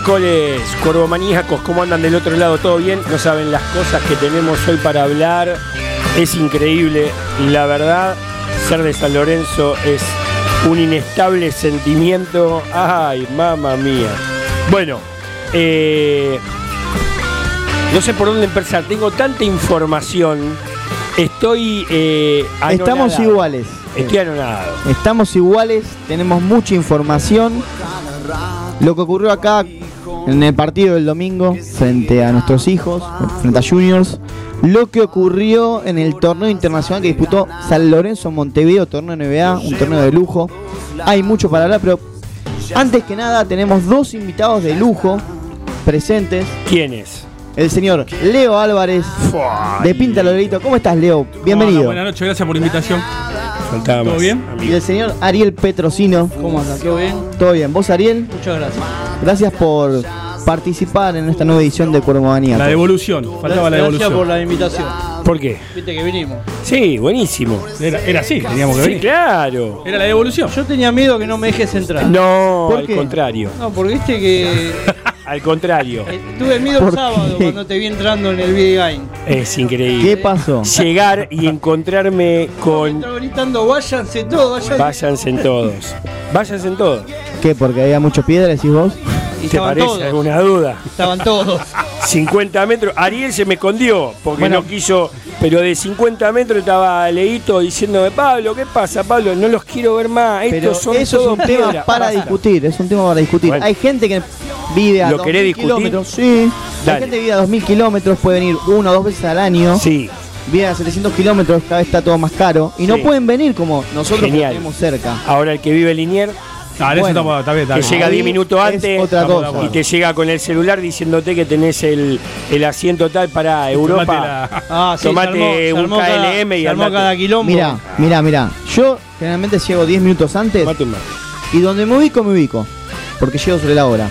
miércoles, corbomaníacos, ¿cómo andan del otro lado? ¿Todo bien? No saben las cosas que tenemos hoy para hablar. Es increíble. La verdad, ser de San Lorenzo es un inestable sentimiento. Ay, mamá mía. Bueno, eh, no sé por dónde empezar. Tengo tanta información. Estoy eh, Estamos iguales. Estoy anonadado. Estamos iguales, tenemos mucha información. Lo que ocurrió acá en el partido del domingo frente a nuestros hijos, frente a Juniors. Lo que ocurrió en el torneo internacional que disputó San Lorenzo Montevideo, torneo NBA, un torneo de lujo. Hay mucho para hablar, pero antes que nada tenemos dos invitados de lujo presentes. ¿Quién es? El señor Leo Álvarez de Pinta Lorelito. ¿Cómo estás, Leo? Bienvenido. Buenas noches, gracias por la invitación. Faltaba ¿Todo más, bien? amigo. Y el señor Ariel Petrosino. ¿Cómo andas? ¿Todo bien? ¿Todo bien? ¿Vos, Ariel? Muchas gracias. Gracias por participar en esta nueva edición de Cuervo Maníaco. La devolución, faltaba la gracias devolución. por la invitación. ¿Por qué? Viste que vinimos. Sí, buenísimo. Era, era así, teníamos que Sí, venir. claro. Era la devolución. Yo tenía miedo que no me dejes entrar. No, ¿Por al qué? contrario. No, porque viste que Al contrario. eh, tuve miedo ¿Por el sábado qué? cuando te vi entrando en el video game. Es increíble. ¿Qué pasó? Llegar y encontrarme con. Estaba gritando, váyanse todos, váyanse. Váyanse en todos. Váyanse en todos. ¿Qué? ¿Porque había mucho piedra, decís vos? Y ¿Te estaban parece todos. alguna duda? Estaban todos. 50 metros. Ariel se me escondió porque Bueno. no quiso. Pero de 50 metros estaba Leito diciéndome: Pablo, ¿qué pasa, Pablo? No los quiero ver más. Pero Estos son eso es un tema piedra". para Basta. discutir, es un tema para discutir. Bueno. Hay gente que vive a ¿Lo 2000 querés discutir? kilómetros. Sí. Dale. Hay gente que vive a 2000 kilómetros, puede venir una o dos veces al año. Sí, Vive a 700 kilómetros, cada vez está todo más caro. Y no pueden venir como nosotros que Genial. tenemos cerca. ahora el que vive Linier, Ah, eso Bueno, está, está bien, está que llega Ahí 10 minutos es antes otra cosa. y te llega con el celular diciéndote que tenés el, el asiento tal para Europa. Tomate la- Ah, sí, Tomate se armó, se un KLM y armó cada quilombo. Mira, mira, mira. Yo generalmente llego 10 minutos antes y donde me ubico, me ubico. Porque llego sobre la hora.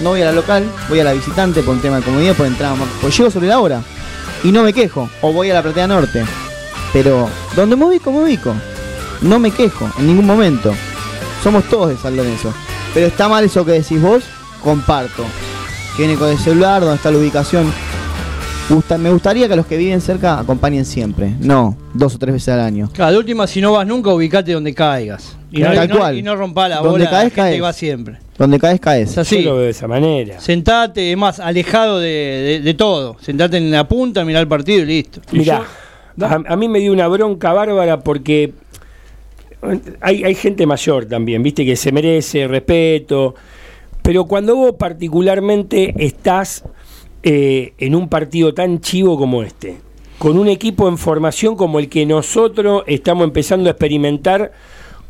No voy a la local, voy a la visitante por un tema de comodidad, por entrar más. Pues llego sobre la hora y no me quejo. O voy a la platea norte. Pero donde me ubico, me ubico. No me quejo en ningún momento. Somos todos de San Lorenzo. Pero está mal eso que decís vos, comparto. Que viene con el celular, donde está la ubicación. Gusta- me gustaría que los que viven cerca acompañen siempre. No, dos o tres veces al año. Claro, de última, si no vas nunca, ubicate donde caigas. Y, no, Tal no- cual. y no rompa la Donde bola caes, gente caes. que va siempre. Donde caes, caes. Es así. Yo lo veo de esa manera. Sentate, es más, alejado de, de- de todo. Sentate en la punta, mirar el partido y listo. Mirá, a, a mí me dio una bronca bárbara porque hay, hay gente mayor también, viste, que se merece respeto, pero cuando vos particularmente estás eh, en un partido tan chivo como este, con un equipo en formación como el que nosotros estamos empezando a experimentar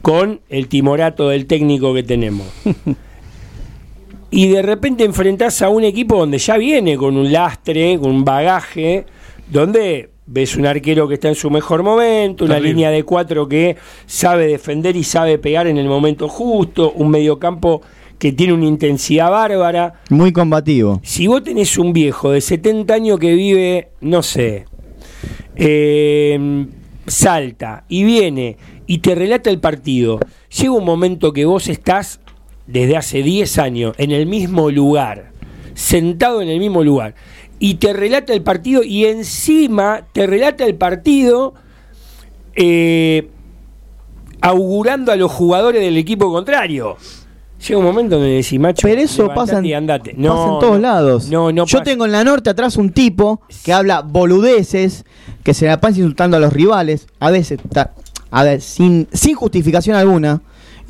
con el timorato del técnico que tenemos. y de repente enfrentás a un equipo donde ya viene con un lastre, con un bagaje, donde ves un arquero que está en su mejor momento, una Terrible. línea de cuatro que sabe defender y sabe pegar en el momento justo, un mediocampo que tiene una intensidad bárbara. Muy combativo. Si vos tenés un viejo de 70 años que vive, no sé, eh, salta y viene y te relata el partido, llega un momento que vos estás desde hace 10 años en el mismo lugar, sentado en el mismo lugar, y te relata el partido y encima te relata el partido eh, augurando a los jugadores del equipo contrario. Llega un momento donde decís, macho, Pero eso pasa en, y andate. pasa en todos no, lados. No, no Yo pasa. tengo en la norte atrás un tipo que habla boludeces, que se la pasa insultando a los rivales, a veces, a ver, sin, sin justificación alguna.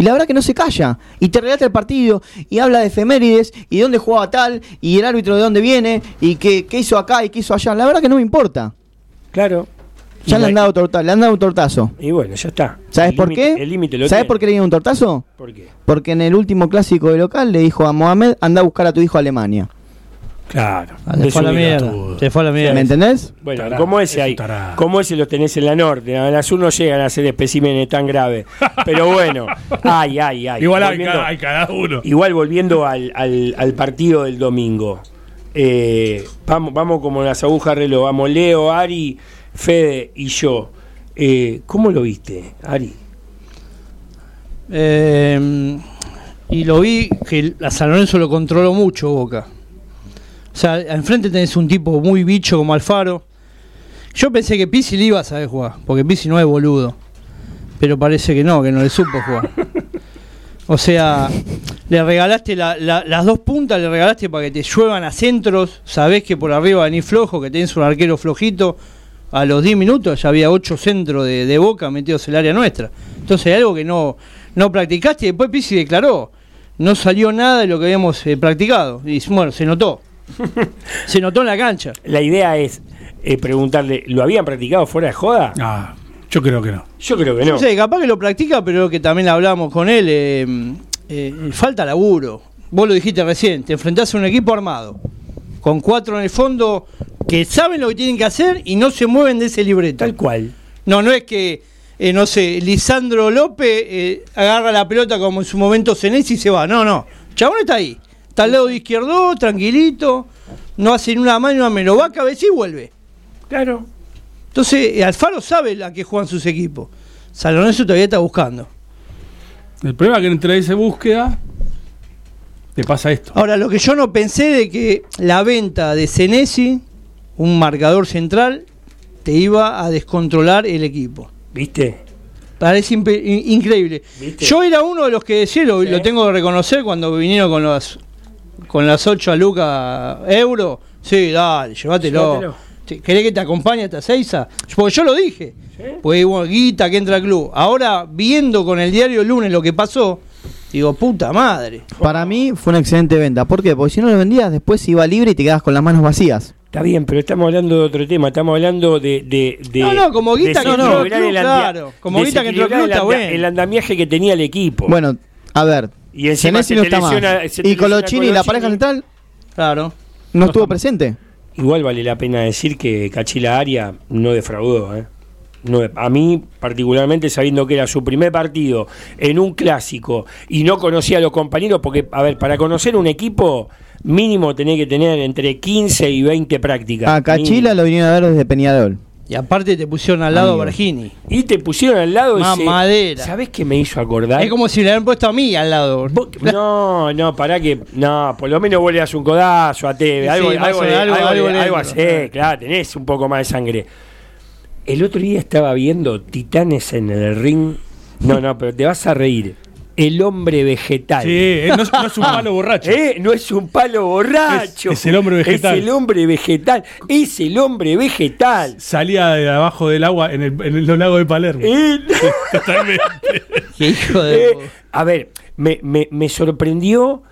Y la verdad que no se calla. Y te relata el partido y habla de efemérides y de dónde jugaba tal y el árbitro de dónde viene y qué, qué hizo acá y qué hizo allá. La verdad que no me importa. Claro. Ya le han dado, torta, le han dado un tortazo. Y bueno, ya está. ¿Sabes El por qué? El límite lo ¿Sabes tiene. por qué le dieron un tortazo? ¿Por qué? Porque en el último clásico de local le dijo a Mohamed, anda a buscar a tu hijo a Alemania. Claro. Ah, Se fue a la mierda. Se fue a la mierda. ¿Me entendés? Bueno, como ese es ahí, como ese los tenés en la norte, a las no llegan a ser especímenes tan graves. Pero bueno, ay, ay, ay. Igual hay Volviendo- cada, hay cada uno. Igual volviendo al, al- al partido del domingo. Eh, vamos, vamos como las agujas de reloj. Vamos, Leo, Ari, Fede y yo. Eh, ¿Cómo lo viste, Ari? Eh, y lo vi que a San Lorenzo lo controló mucho Boca. O sea, enfrente tenés un tipo muy bicho como Alfaro. Yo pensé que Pizzi le iba a saber jugar, porque Pizzi no es boludo. Pero parece que no, que no le supo jugar. O sea, le regalaste la- la- las dos puntas, le regalaste para que te lluevan a centros. Sabés que por arriba venís flojo, que tenés un arquero flojito. A los 10 minutos ya había 8 centros de, de boca metidos en el área nuestra. Entonces, algo que no, no practicaste. Y después Pizzi declaró: no salió nada de lo que habíamos eh, practicado. Y bueno, se notó. se notó en la cancha. La idea es eh, preguntarle, ¿lo habían practicado fuera de joda? Ah, yo creo que no. Yo creo que no. No sé, capaz que lo practica, pero que también hablamos con él. eh, eh, falta laburo. Vos lo dijiste recién, te enfrentás a un equipo armado, con cuatro en el fondo que saben lo que tienen que hacer y no se mueven de ese libreto. Tal cual. No, no es que, eh, no sé, Lisandro López eh, agarra la pelota como en su momento Senesi y se va. No, no. Chabón está ahí. Está al lado de izquierdo, tranquilito. No hace ni una mano ni una menos. Va a cabeza y vuelve. Claro. Entonces, eh, Alfaro sabe la que juegan sus equipos. San Lorenzo todavía está buscando. El problema es que entre esa búsqueda te pasa esto. Ahora, lo que yo no pensé de que la venta de Senesi, un marcador central, te iba a descontrolar el equipo. ¿Viste? Parece in- increíble. ¿Viste? Yo era uno de los que decía, lo, Sí. lo tengo que reconocer, cuando vinieron con las con las 8 a lucas euro. Sí, dale, llévatelo. Llévatelo. Sí, ¿Querés que te acompañe hasta Seiza? Porque yo lo dije. ¿Sí? Pues bueno, guita que entra al club. Ahora, viendo con el diario el lunes lo que pasó, digo, puta madre. Para mí fue una excelente venta. ¿Por qué? Porque si no lo vendías, después iba libre y te quedabas con las manos vacías. Está bien, pero estamos hablando de otro tema. Estamos hablando de. de, de No, no, como guita que entró club, el anda- claro. Como guita que entró al club, está el bueno. El andamiaje que tenía el equipo. Bueno, a ver. Y encima Senesi se no te está más. lesiona- se te Y lesiona Colochini, la Colochini. pareja central, Claro. no estuvo presente. Igual vale la pena decir que Cachila Aria no defraudó. ¿eh? No, a mí, particularmente sabiendo que era su primer partido en un clásico y no conocía a los compañeros, porque, a ver, para conocer un equipo, mínimo tenés que tener entre 15 y 20 prácticas. A Cachila Mínimo. lo vinieron a ver desde Peñarol. Y aparte te pusieron al lado. Bargini. Y te pusieron al lado Más ese. madera. ¿Sabés qué me hizo acordar? Es como si le hubieran puesto a mí al lado. Vos- No, no, pará que. No, por lo menos vos le das un codazo a Teve. Algo, sí, algo, algo- algo algo claro, tenés un poco más de sangre. El otro día estaba viendo Titanes en el ring. No, no, pero te vas a reír. El hombre vegetal. Sí, eh, no, es- no es un palo borracho. Eh, No es un palo borracho. Es- es el hombre vegetal. Es el hombre vegetal. Es el hombre vegetal. Salía de abajo del agua en, el, en el- lagos de Palermo. Eh, Totalmente. Qué hijo de. Eh, a ver, me, me- me sorprendió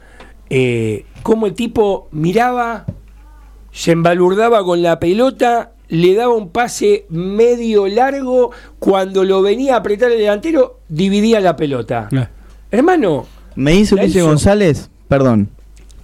eh, cómo el tipo miraba, se embalurdaba con la pelota, le daba un pase medio largo, cuando lo venía a apretar el delantero, dividía la pelota. Ah. Hermano, Me dice Ulises hizo. González, perdón,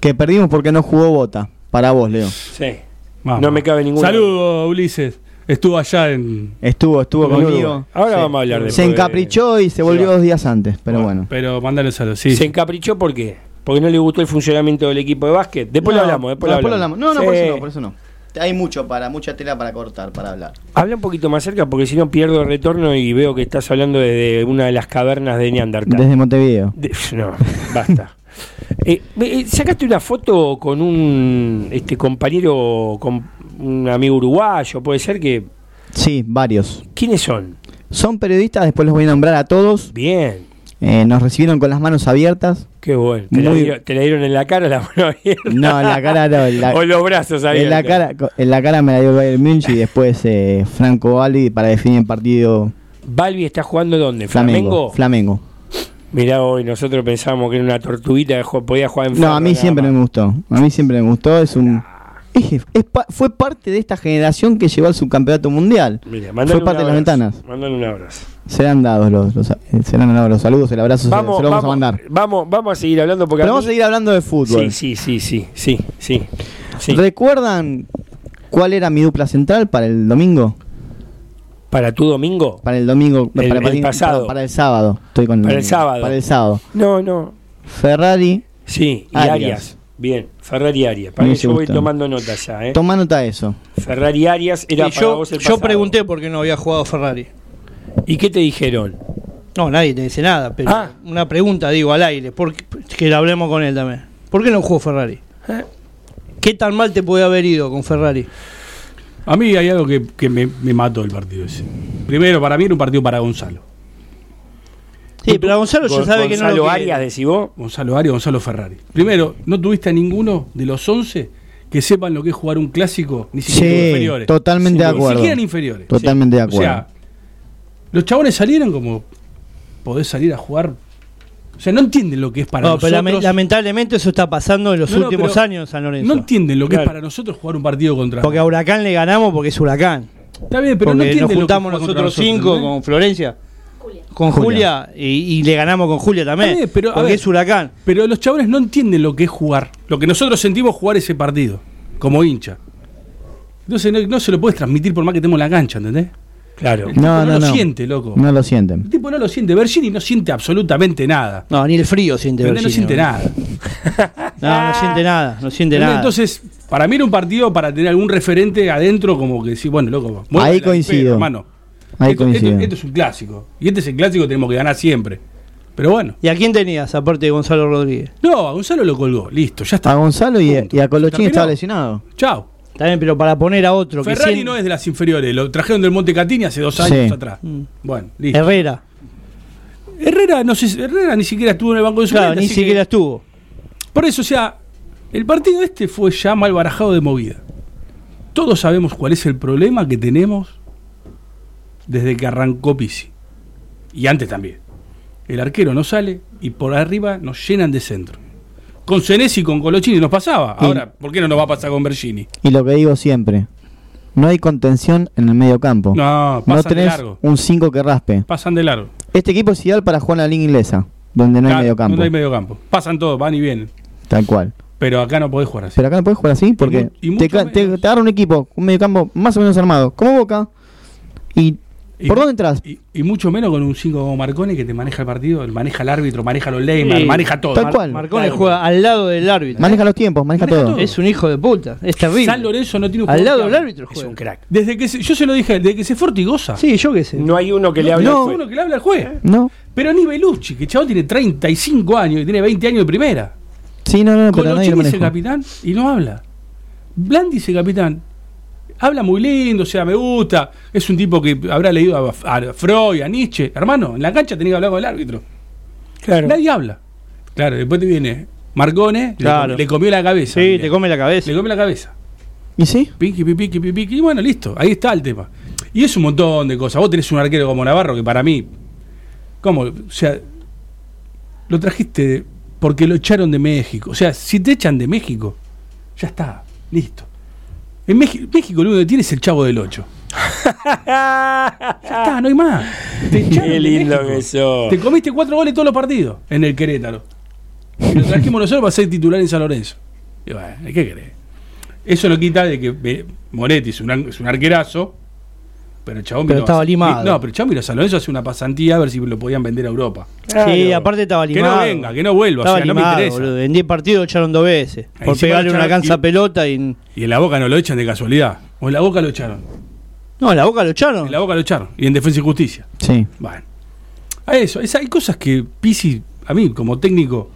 que perdimos porque no jugó Bota. Para vos, Leo. sí, Vamos. no me cabe ninguna. Saludos, Ulises. Estuvo allá en. Estuvo, estuvo Con conmigo. Ahora Sí. vamos a hablar de Se encaprichó y se volvió dos días antes, pero bueno. Pero mandale saludos. Sí. ¿Se encaprichó por qué? Porque no le gustó el funcionamiento del equipo de básquet. Después No, lo hablamos, después, no, lo hablamos. No, no, por eso no, por eso no. Hay mucho para, mucha tela para cortar, para hablar. Habla un poquito más cerca porque si no pierdo el retorno y veo que estás hablando desde una de las cavernas de Neandertal. Desde Montevideo. De- no, basta. Eh, eh, ¿Sacaste una foto con un este compañero, con un amigo uruguayo? Puede ser que. Sí, varios. ¿Quiénes son? Son periodistas, después los voy a nombrar a todos. Bien, Eh, nos recibieron con las manos abiertas. qué bueno. ¿Te, Muy- dieron, te la dieron en la cara la mano abierta? No, en la cara no. En la, o los brazos abiertos. en la cara, en la cara me la dio el Bayern Munich y después eh, Franco Valli para definir el partido ¿Balbi está jugando dónde? Flamengo. ¿Flamengo? Flamengo. Mirá, hoy nosotros pensábamos que era una tortuguita que podía jugar en No, a mí siempre más. me gustó. A mí siempre me gustó. Es un. es- es pa- fue parte de esta generación que llevó al subcampeonato mundial. Mirá, Fue parte de las ventanas. Mandale un abrazo. Serán dados los, los- eh, serán dados los saludos, el abrazo se- Vamos, se, lo vamos, vamos, a mandar. Vamos, vamos a seguir hablando porque Pero a vamos mí- a seguir hablando de fútbol. Sí, sí, sí, sí, sí. ¿Recuerdan cuál era mi dupla central para el domingo? Para tu domingo. Para el domingo, El- para, el pasado. Para, para el sábado. Estoy con Para el sábado. Para el sábado. No, no. Ferrari, Sí, y Arias. Arias. Bien, Ferrari Arias. Para yo voy tomando nota ya, ¿eh? toma nota de eso. Ferrari Arias era Y para yo, vos el yo pasado. pregunté por qué no había jugado Ferrari. ¿Y qué te dijeron? No, nadie te dice nada, pero Ah. una pregunta digo al aire, porque, que la hablemos con él también. ¿Por qué no jugó Ferrari? ¿Eh? ¿Qué tan mal te puede haber ido con Ferrari? A mí hay algo que, que me, me mató el partido ese. Primero, para mí era un partido para Gonzalo. Sí, pero a Gonzalo ya sabe que no Gonzalo lo Arias, decís vos. Gonzalo Arias, Gonzalo Ferrari. Primero, no tuviste a ninguno de los 11 que sepan lo que es jugar un clásico, ni siquiera Sí, inferiores. totalmente de Ni acuerdo. siquiera en inferiores. Totalmente de O acuerdo. sea, los chabones salieron como podés salir a jugar. O sea, no entienden lo que es para No, pero nosotros. lamentablemente eso está pasando en los No, no, últimos pero años San Lorenzo. no entienden lo que Claro. es para nosotros jugar un partido contra. porque a Huracán le ganamos porque es Huracán. Está bien, pero no entienden nos lo que juntamos es jugar contra nosotros cinco con Florencia. Con Julia, y, y le ganamos con Julia también. Está bien, pero, a porque ver. es Huracán. Pero los chabones no entienden lo que es jugar. Lo que nosotros sentimos jugar ese partido, como hincha. Entonces no, no se lo puedes transmitir por más que en la cancha, ¿entendés? Claro. El tipo No, no, no, lo no. siente, loco. No lo sienten. El tipo no lo siente. Bergini no siente absolutamente nada. No, ni el frío siente ¿Entendés? No Bergini, siente nada. No, no siente nada, no siente nada. Entonces, para mí era un partido para tener algún referente adentro, como que decir, bueno, loco, Ahí coincido. espera, hermano. Ahí esto, coincido. esto- esto es un clásico. Y este es el clásico que tenemos que ganar siempre. Pero bueno. ¿Y a quién tenías aparte de Gonzalo Rodríguez? No, a Gonzalo lo colgó. Listo, ya está. A Gonzalo y, y a Colochín estaba lesionado. Chao. También, pero para poner a otro que Ferrari cien- no es de las inferiores, lo trajeron del Monte Catini hace dos años Sí. atrás. Mm. Bueno, listo. Herrera. Herrera, no sé, Herrera ni siquiera estuvo en el banco de Claro, ni que- siquiera estuvo. Por eso, o sea, el partido este fue ya mal barajado de movida. Todos sabemos cuál es el problema que tenemos desde que arrancó Pisi. Y antes también. El arquero no sale y por arriba nos llenan de centro. Con Senesi y con Colochini nos pasaba. Sí. Ahora, ¿por qué no nos va a pasar con Bergini? Y lo que digo siempre, no hay contención en el medio campo. No, No pasan de tenés largo. un 5 que raspe. Pasan de largo. Este equipo es ideal para jugar en la liga inglesa, donde no hay medio campo. No hay medio campo. Pasan todos, van y vienen. Tal cual. Pero acá no podés jugar así. Pero acá no puedes jugar así porque mu- y te, te, te agarra un equipo, un medio campo más o menos armado, como Boca, y, Y- ¿por dónde entras? Y, y mucho menos con un 5 como Marconi que te maneja el partido, maneja el árbitro, maneja los leyman, Sí. maneja todo. Tal cual. Marcone Claro. juega al lado del árbitro. Maneja los tiempos, maneja, Maneja todo. todo. Es un hijo de puta. Es terrible. San Lorenzo no tiene un al lado del hable. árbitro Es juega. un crack. Desde que se- yo se lo dije, desde que se fue Ortigosa. Sí, yo qué sé. No hay uno que le no, hable no, al juez. uno que le habla al juez. No, Pero ni Belucci, que chavo tiene 35 años y tiene 20 años de primera. sí, no, no, pero nadie Colochini lo dice capitán y no habla. Bland dice capitán. Habla muy lindo, o sea, me gusta. Es un tipo que habrá leído a, a Freud, a Nietzsche. Hermano, en la cancha tenía que hablar con el árbitro. Claro. Nadie habla. Claro, después te viene Marcone, le Claro. com- le, comió la cabeza. Sí, te come la cabeza. Le comió la cabeza. ¿Y sí? Piqui, piqui, piqui, piqui, y bueno, listo, ahí está el tema. Y es un montón de cosas. Vos tenés un arquero como Navarro que para mí, ¿cómo? O sea, lo trajiste porque lo echaron de México. O sea, si te echan de México, ya está, listo. En México, México lo único que tiene es el chavo del 8. Ya está, no hay más. Te Qué lindo que sos. Te comiste cuatro goles todos los partidos en el Querétaro. Y lo trajimos nosotros para ser titular en San Lorenzo. Y bueno, ¿qué querés? Eso no quita de que eh, Moretti es un, ar- es un arquerazo, Pero el chabón Pero vino estaba a- limado. No, pero el chabón vino a San Lorenzo hace una pasantía a ver si lo podían vender a Europa. Claro. Sí, aparte estaba Que limado. no venga, que no vuelva, Estaba o sea, no me interesa. boludo. En 10 partidos lo echaron dos veces. Ahí Por pegarle una cansa y- pelota y. Y en la boca no lo echan de casualidad. O en la boca lo echaron. No, en la boca lo echaron. En la boca lo echaron. Y en defensa y justicia. Sí. Bueno. A eso, es- hay cosas que Pisi, a mí como técnico,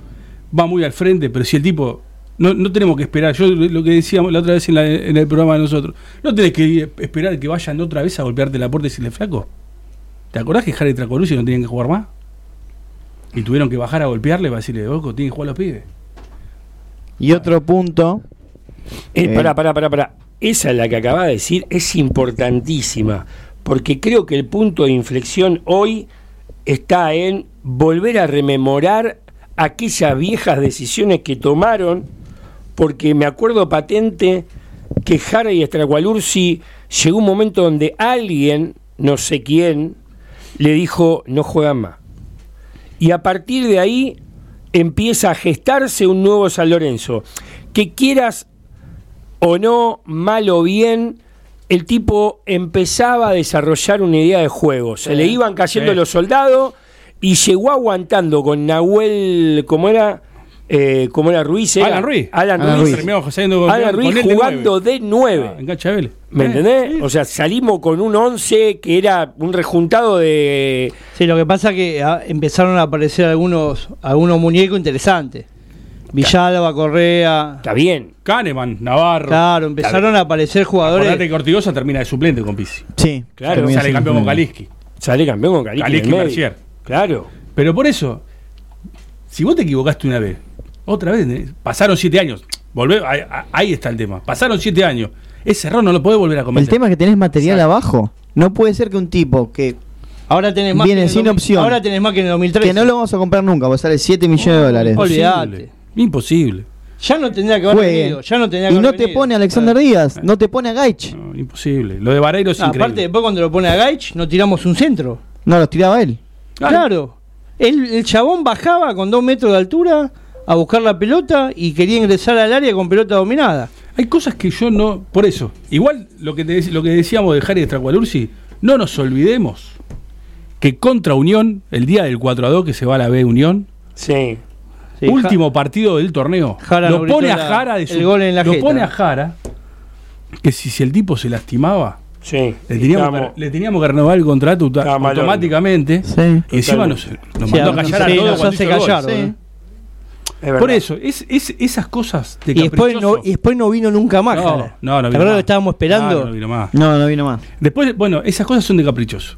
va muy al frente, pero si el tipo. No, no tenemos que esperar. Yo lo que decíamos la otra vez en, la- en el programa de nosotros. No tenés que esperar que vayan otra vez a golpearte la puerta y decirle flaco. ¿Te acordás que Harry Tracorucci no tenían que jugar más? Y tuvieron que bajar a golpearle para decirle, ojo, tienen que jugar los pibes. Y otro punto. Eh, Eh. Pará, pará, pará, pará. Esa es la que acaba de decir, es importantísima, porque creo que el punto de inflexión hoy está en volver a rememorar aquellas viejas decisiones que tomaron, porque me acuerdo patente que Harry Estracualursi llegó un momento donde alguien, no sé quién, le dijo, no juegan más. Y a partir de ahí empieza a gestarse un nuevo San Lorenzo. Que quieras o no, mal o bien, el tipo empezaba a desarrollar una idea de juego. Se le iban cayendo sí. los soldados y llegó aguantando con Nahuel, ¿cómo era? Eh, ¿Cómo era Ruiz? era? Alan Ruiz. Alan, Alan Ruiz. Con- Alan con Ruiz jugando nueve. de 9. Ah, Vélez. ¿Me Eh, entendés? sí. O sea, salimos con un 11 que era un rejuntado de... Sí, lo que pasa es que ah, empezaron a aparecer algunos, algunos muñecos interesantes. Villalba, Correa. Está bien. Kahneman, Navarro. Claro, empezaron a aparecer jugadores. Acordate que Ortigosa termina de suplente con Pisi. Sí. Claro, Sale campeón con primero. Kaliski. Sale campeón con. Kaliski medio. Mercier. Claro. Pero por eso, si vos te equivocaste una vez, otra vez, eh, pasaron siete años. Volvé, ahí, ahí está el tema. Pasaron siete años. Ese error no lo podés volver a cometer. El tema es que tenés material Exacto. abajo. No puede ser que un tipo que, Ahora tenés más Viene que en el sin 2000 opción. Ahora tenés más que en el 2013. que no lo vamos a comprar nunca, porque sale 7 millones de dólares. Olvidate. Imposible. Ya no tendría que haber Juegue. venido. Ya no tendría que y no te venido. pone a Alexander Ah. Díaz, no te pone a Gaich. No, imposible. Lo de Vareiro es Ah, increíble. aparte, después cuando lo pone a Gaich, no tiramos un centro. No, los tiraba él. Claro. Claro. El, el chabón bajaba con dos metros de altura a buscar la pelota y quería ingresar al área con pelota dominada. Hay cosas que yo no. Por eso, igual lo que, te lo que decíamos de Harry Stracualursi, no nos olvidemos que contra Unión, el día del 4 a 2 que se va a la B Unión, Sí. Sí, último partido del torneo, Jara lo pone a Jara de el su- gol en la lo jeta. pone a Jara que si, si el tipo se lastimaba, Sí. le teníamos, Estamos- que, le teníamos que renovar el contrato automáticamente. Sí. Y encima nos, nos Sí, mandó a callar a todos cuando hizo. Es. Por eso, es, es- esas cosas de Y después, no, y después no vino nunca más. No, no, no ¿Te vino más. que estábamos esperando? Ah, no vino más. No, no vino más. Después, bueno, esas cosas son de caprichoso.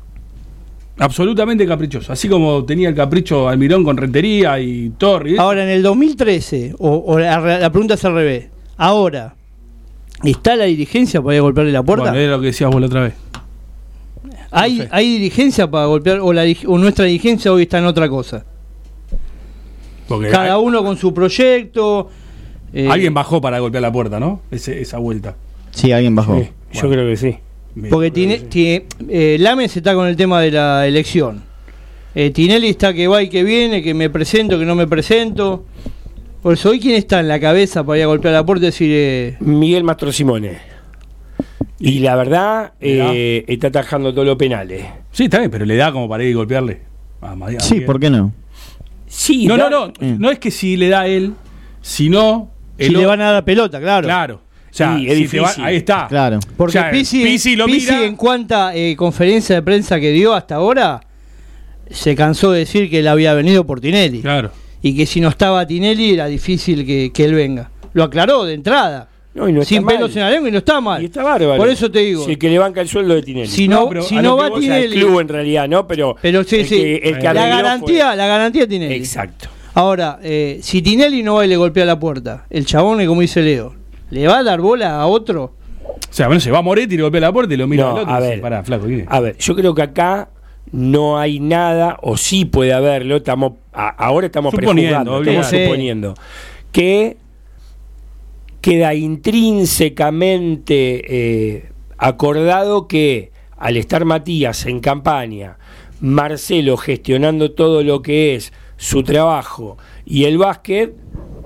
Absolutamente caprichoso. Así como tenía el capricho Almirón con Rentería y Torri. Ahora, en el 2013, o, o la, la pregunta es al revés. Ahora, ¿está la dirigencia para ir a golpearle la puerta? Bueno, era lo que decías vos la otra vez. ¿Hay, no sé. ¿Hay dirigencia para golpear o, la, o nuestra dirigencia hoy está en otra cosa? Porque Cada hay- uno con su proyecto. eh, alguien bajó para golpear la puerta, ¿no? Ese- esa vuelta. Sí, alguien bajó. Sí, yo Bueno. creo que sí. Porque tiene, tiene, eh, Lames está con el tema de la elección. Eh, Tinelli está que va y que viene, que me presento, que no me presento. Por eso, ¿hoy quién está en la cabeza para ir a golpear la puerta y decir... eh, Miguel Mastro Simone. Y la verdad, eh, está atajando todos los penales. Sí, está bien, pero le da como para ir y golpearle. a Ma- a Sí. ¿por qué no? Sí, No, da- no, no. Mm. No es que si le da a él, sino. si el le o- van a dar la pelota, claro. Claro. O sea, Sí, es si te va- difícil. ahí está. Claro. Porque O sea, Pizzi, Pizzi lo Pizzi mira- en cuanta eh, conferencia de prensa que dio hasta ahora, se cansó de decir que él había venido por Tinelli. Claro. Y que si no estaba Tinelli era difícil que, que él venga. Lo aclaró de entrada. No, y no está Sin mal. pelos en la lengua y no está mal. Y está bárbaro. Por eso te digo. Si el que le banca el sueldo de Tinelli. Si No, no, pero si no va sea, el Tinelli. club en realidad, ¿no? Pero, Pero sí, el sí. que- el que la garantía, la garantía Tinelli. fue- Exacto. Ahora, eh, si Tinelli no va y le golpea la puerta, el chabón, como dice Leo, ¿le va a dar bola a otro? O sea, bueno, se va a Moretti y le golpea la puerta y lo mira No, al otro. a dice, ver. A ver, yo creo que acá no hay nada, o sí puede haberlo, estamos a- ahora estamos Suponiendo, prejuzgando, estamos suponiendo, que queda intrínsecamente eh, acordado que al estar Matías en campaña, Marcelo gestionando todo lo que es su trabajo y el básquet,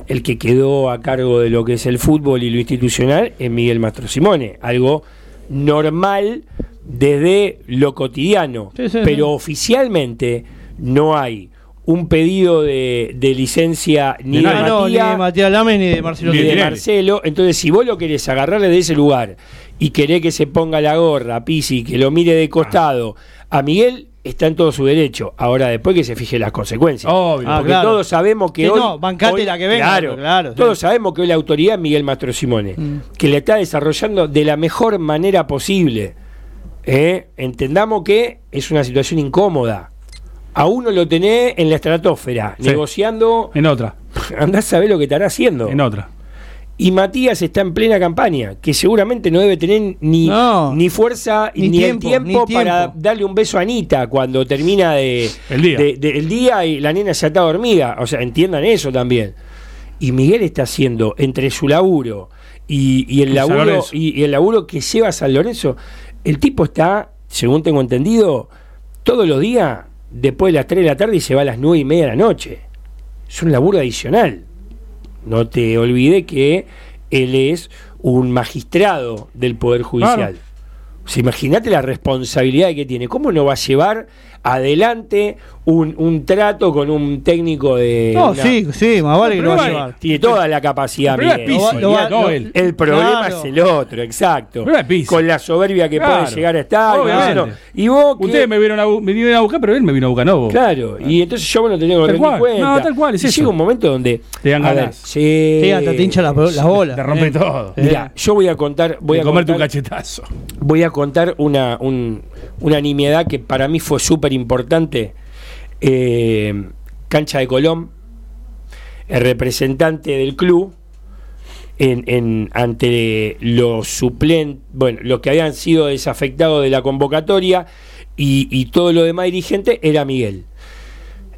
el que quedó a cargo de lo que es el fútbol y lo institucional es Miguel Mastro Simone, algo normal desde lo cotidiano, Sí, sí, pero sí. oficialmente no hay un pedido de, de licencia ni de, nadie. Ah, no, ni Matías de Matías Lame ni de Marcelo ni de. Marcelo. Entonces, si vos lo querés agarrarle de ese lugar y querés que se ponga la gorra, Pisi, que lo mire de costado, a Miguel está en todo su derecho. Ahora, después que se fije las consecuencias. Obvio. Ah, Porque claro. todos sabemos que Sí, hoy. no, bancate hoy- la que venga, Claro, claro, sí. Todos sabemos que hoy la autoridad es Miguel Mastro Simone, Mm. que le está desarrollando de la mejor manera posible. ¿eh? Entendamos que es una situación incómoda. A uno lo tenés en la estratosfera, Sí. negociando. En otra, Andás a saber lo que estará haciendo. en otra. Y Matías está en plena campaña, que seguramente no debe tener ni, No. ni fuerza Ni ni, tiempo, el tiempo, ni para tiempo. darle un beso a Anita cuando termina de, El día. de- de- el día y la nena ya está dormida. O sea, entiendan eso también. Y Miguel está haciendo entre su laburo y, y el laburo y, y el laburo que lleva a San Lorenzo, el tipo está, según tengo entendido, todos los días después de las 3 de la tarde y se va a las 9 y media de la noche. Es un laburo adicional. No te olvide que él es un magistrado del Poder Judicial. Claro. O sea, imagínate la responsabilidad que tiene. ¿Cómo no va a llevar adelante un, un trato con un técnico de. No, una- sí, sí, más vale que lo va a llevar. Tiene toda la capacidad. El es Pizzi, Lo va- lo va- lo-. El problema Claro. es el otro, exacto. El problema es Pizzi. Con la soberbia que Claro. puede llegar a estar. Obviamente. Y vos. que- Ustedes me vieron a, me vinieron a buscar, pero él me vino a buscar, no vos. Claro, y entonces yo bueno tenía que rendir cual. cuenta. No, tal cual, es Y eso. llega un momento donde Te dan a ver, ganas. sí. Sí, hasta te hincha la, la bola. Te rompe eh. todo. Eh. Mira, yo voy a contar, voy a comerte un cachetazo. voy a contar una, un- una nimiedad que para mí fue súper importante. Eh, cancha de Colón, el representante del club, en, ante los suplentes, bueno, los que habían sido desafectados de la convocatoria y, y todo lo demás dirigente, era Miguel.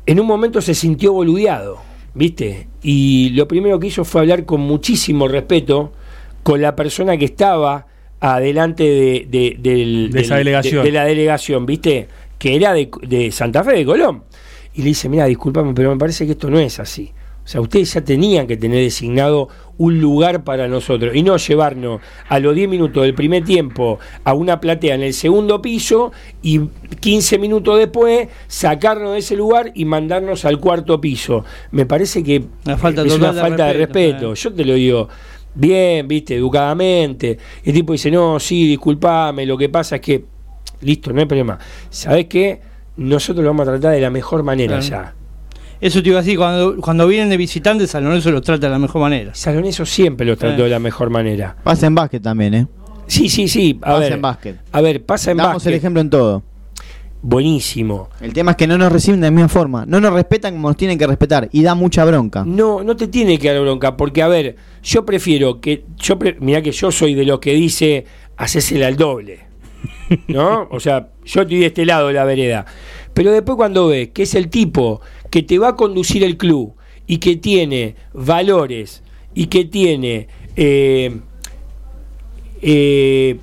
En un momento se sintió boludeado, ¿viste? Y lo primero que hizo fue hablar con muchísimo respeto con la persona que estaba adelante de, de- del- De esa del- delegación. de la delegación, ¿viste? Que era de, de Santa Fe de Colón. Y le dice, mira, discúlpame, pero me parece que esto no es así. O sea, ustedes ya tenían que tener designado un lugar para nosotros y no llevarnos a los 10 minutos del primer tiempo a una platea en el segundo piso y 15 minutos después sacarnos de ese lugar y mandarnos al cuarto piso. Me parece que falta es una de falta de respeto, respeto. eh. Yo te lo digo bien, viste, educadamente. Y el tipo dice, no, sí, disculpame, lo que pasa es que, listo, no hay problema. ¿Sabes qué? Nosotros lo vamos a tratar de la mejor manera Claro. ya. Eso te iba a decir, cuando, cuando vienen de visitantes, San Lorenzo los trata de la mejor manera. San Lorenzo siempre lo trató Eh. de la mejor manera. Pasa en básquet también, ¿eh? Sí, sí, sí. A Pasa ver, en básquet. a ver, pasa en Damos básquet. el ejemplo en todo. Buenísimo. El tema es que no nos reciben de la misma forma. No nos respetan como nos tienen que respetar. Y da mucha bronca. No, no te tiene que dar bronca, porque a ver, yo prefiero que, yo pre- mirá que yo soy de los que dice, hacésela al doble, ¿no? O sea, yo estoy de este lado de la vereda, pero después cuando ves que es el tipo que te va a conducir el club y que tiene valores y que tiene eh, eh,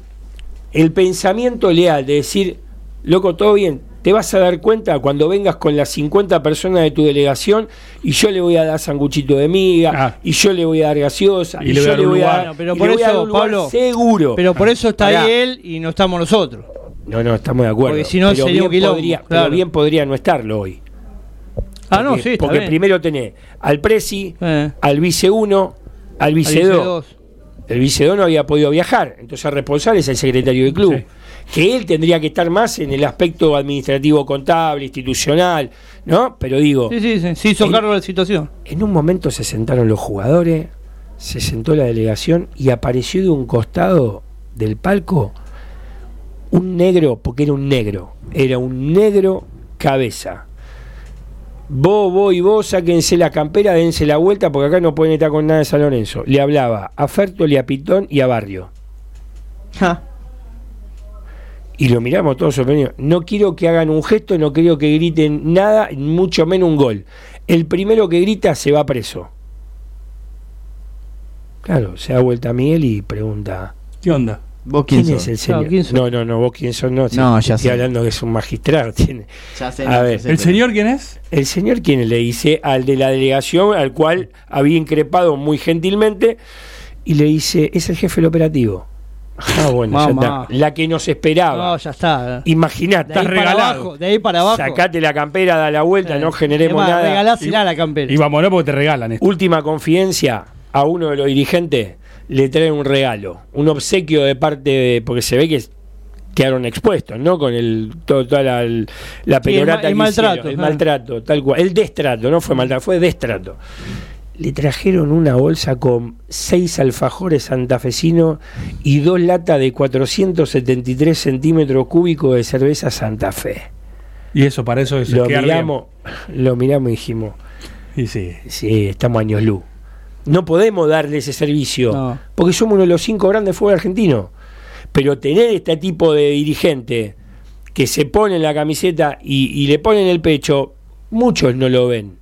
el pensamiento leal de decir, loco, todo bien, te vas a dar cuenta cuando vengas con las 50 personas de tu delegación y yo le voy a dar sanguchito de miga, Ah. y yo le voy a dar gaseosa, Y y, le voy a yo dar le un voy a dar, Bueno, pero por le voy a dar eso, un lugar Pablo, seguro. Pero por eso está Pará. ahí él y no estamos nosotros. No, no, estamos de acuerdo. Porque si no pero sería un bien quilombo, podría, claro. pero bien podría no estarlo hoy. Ah, no, Porque- sí, está Porque bien. primero tenés al Presi, Eh. al Vice 1, al Vice Ahí dice 2. dos. El vice 2 no había podido viajar, entonces el responsable es el secretario del club. Sí. Que él tendría que estar más en el aspecto administrativo, contable, institucional, ¿no? Pero digo, Sí, sí, sí. Se hizo El- cargo de la situación. en un momento se sentaron los jugadores, se sentó la delegación y apareció de un costado del palco un negro, porque era un negro, era un negro cabeza. Vos, vos y vos, sáquense la campera, dense la vuelta, porque acá no pueden estar con nada de San Lorenzo. Le hablaba a Fertoli, a Pitón y a Barrio. Ja. Y lo miramos todos sorprendidos. No quiero que hagan un gesto, no quiero que griten nada, mucho menos un gol. El primero que grita se va preso. Claro, se da vuelta a Miguel y pregunta: ¿Qué onda? ¿Vos quién, ¿Quién, sos? es el señor? ¿quién sos? no, no, no, vos quién sos, no. No, ya estoy sé. hablando que es un magistrado. Tiene. Ya sé, A no, ver, ya sé, ¿El pero- señor quién es? El señor, quien le dice al de la delegación, al cual había increpado muy gentilmente, y le dice: Es el jefe del operativo. Ah, bueno, ya Mamá. está. La que nos esperaba. No, ya está. Imagínate, De ahí estás para regalado. abajo, de ahí para abajo. Sacate la campera, da la vuelta, no generemos nada. Regalásela la campera. Y vámonos porque te regalan esto. Última confidencia a uno de los dirigentes, le traen un regalo, un obsequio de parte de. porque se ve que quedaron expuestos, ¿no? Con el todo, toda la, la Sí, el que maltrato, hicieron, el maltrato, tal cual. El destrato, no fue maltrato, fue destrato. Le trajeron una bolsa con seis alfajores santafesinos y dos latas de 473 centímetros cúbicos de cerveza Santa Fe. Y eso, para eso es Lo bien. miramos, lo miramos y dijimos, Y sí. Sí, estamos años luz. No podemos darle ese servicio, No. porque somos uno de los cinco grandes fútbol argentino. Pero tener este tipo de dirigente que se pone en la camiseta y, y le pone en el pecho, muchos no lo ven.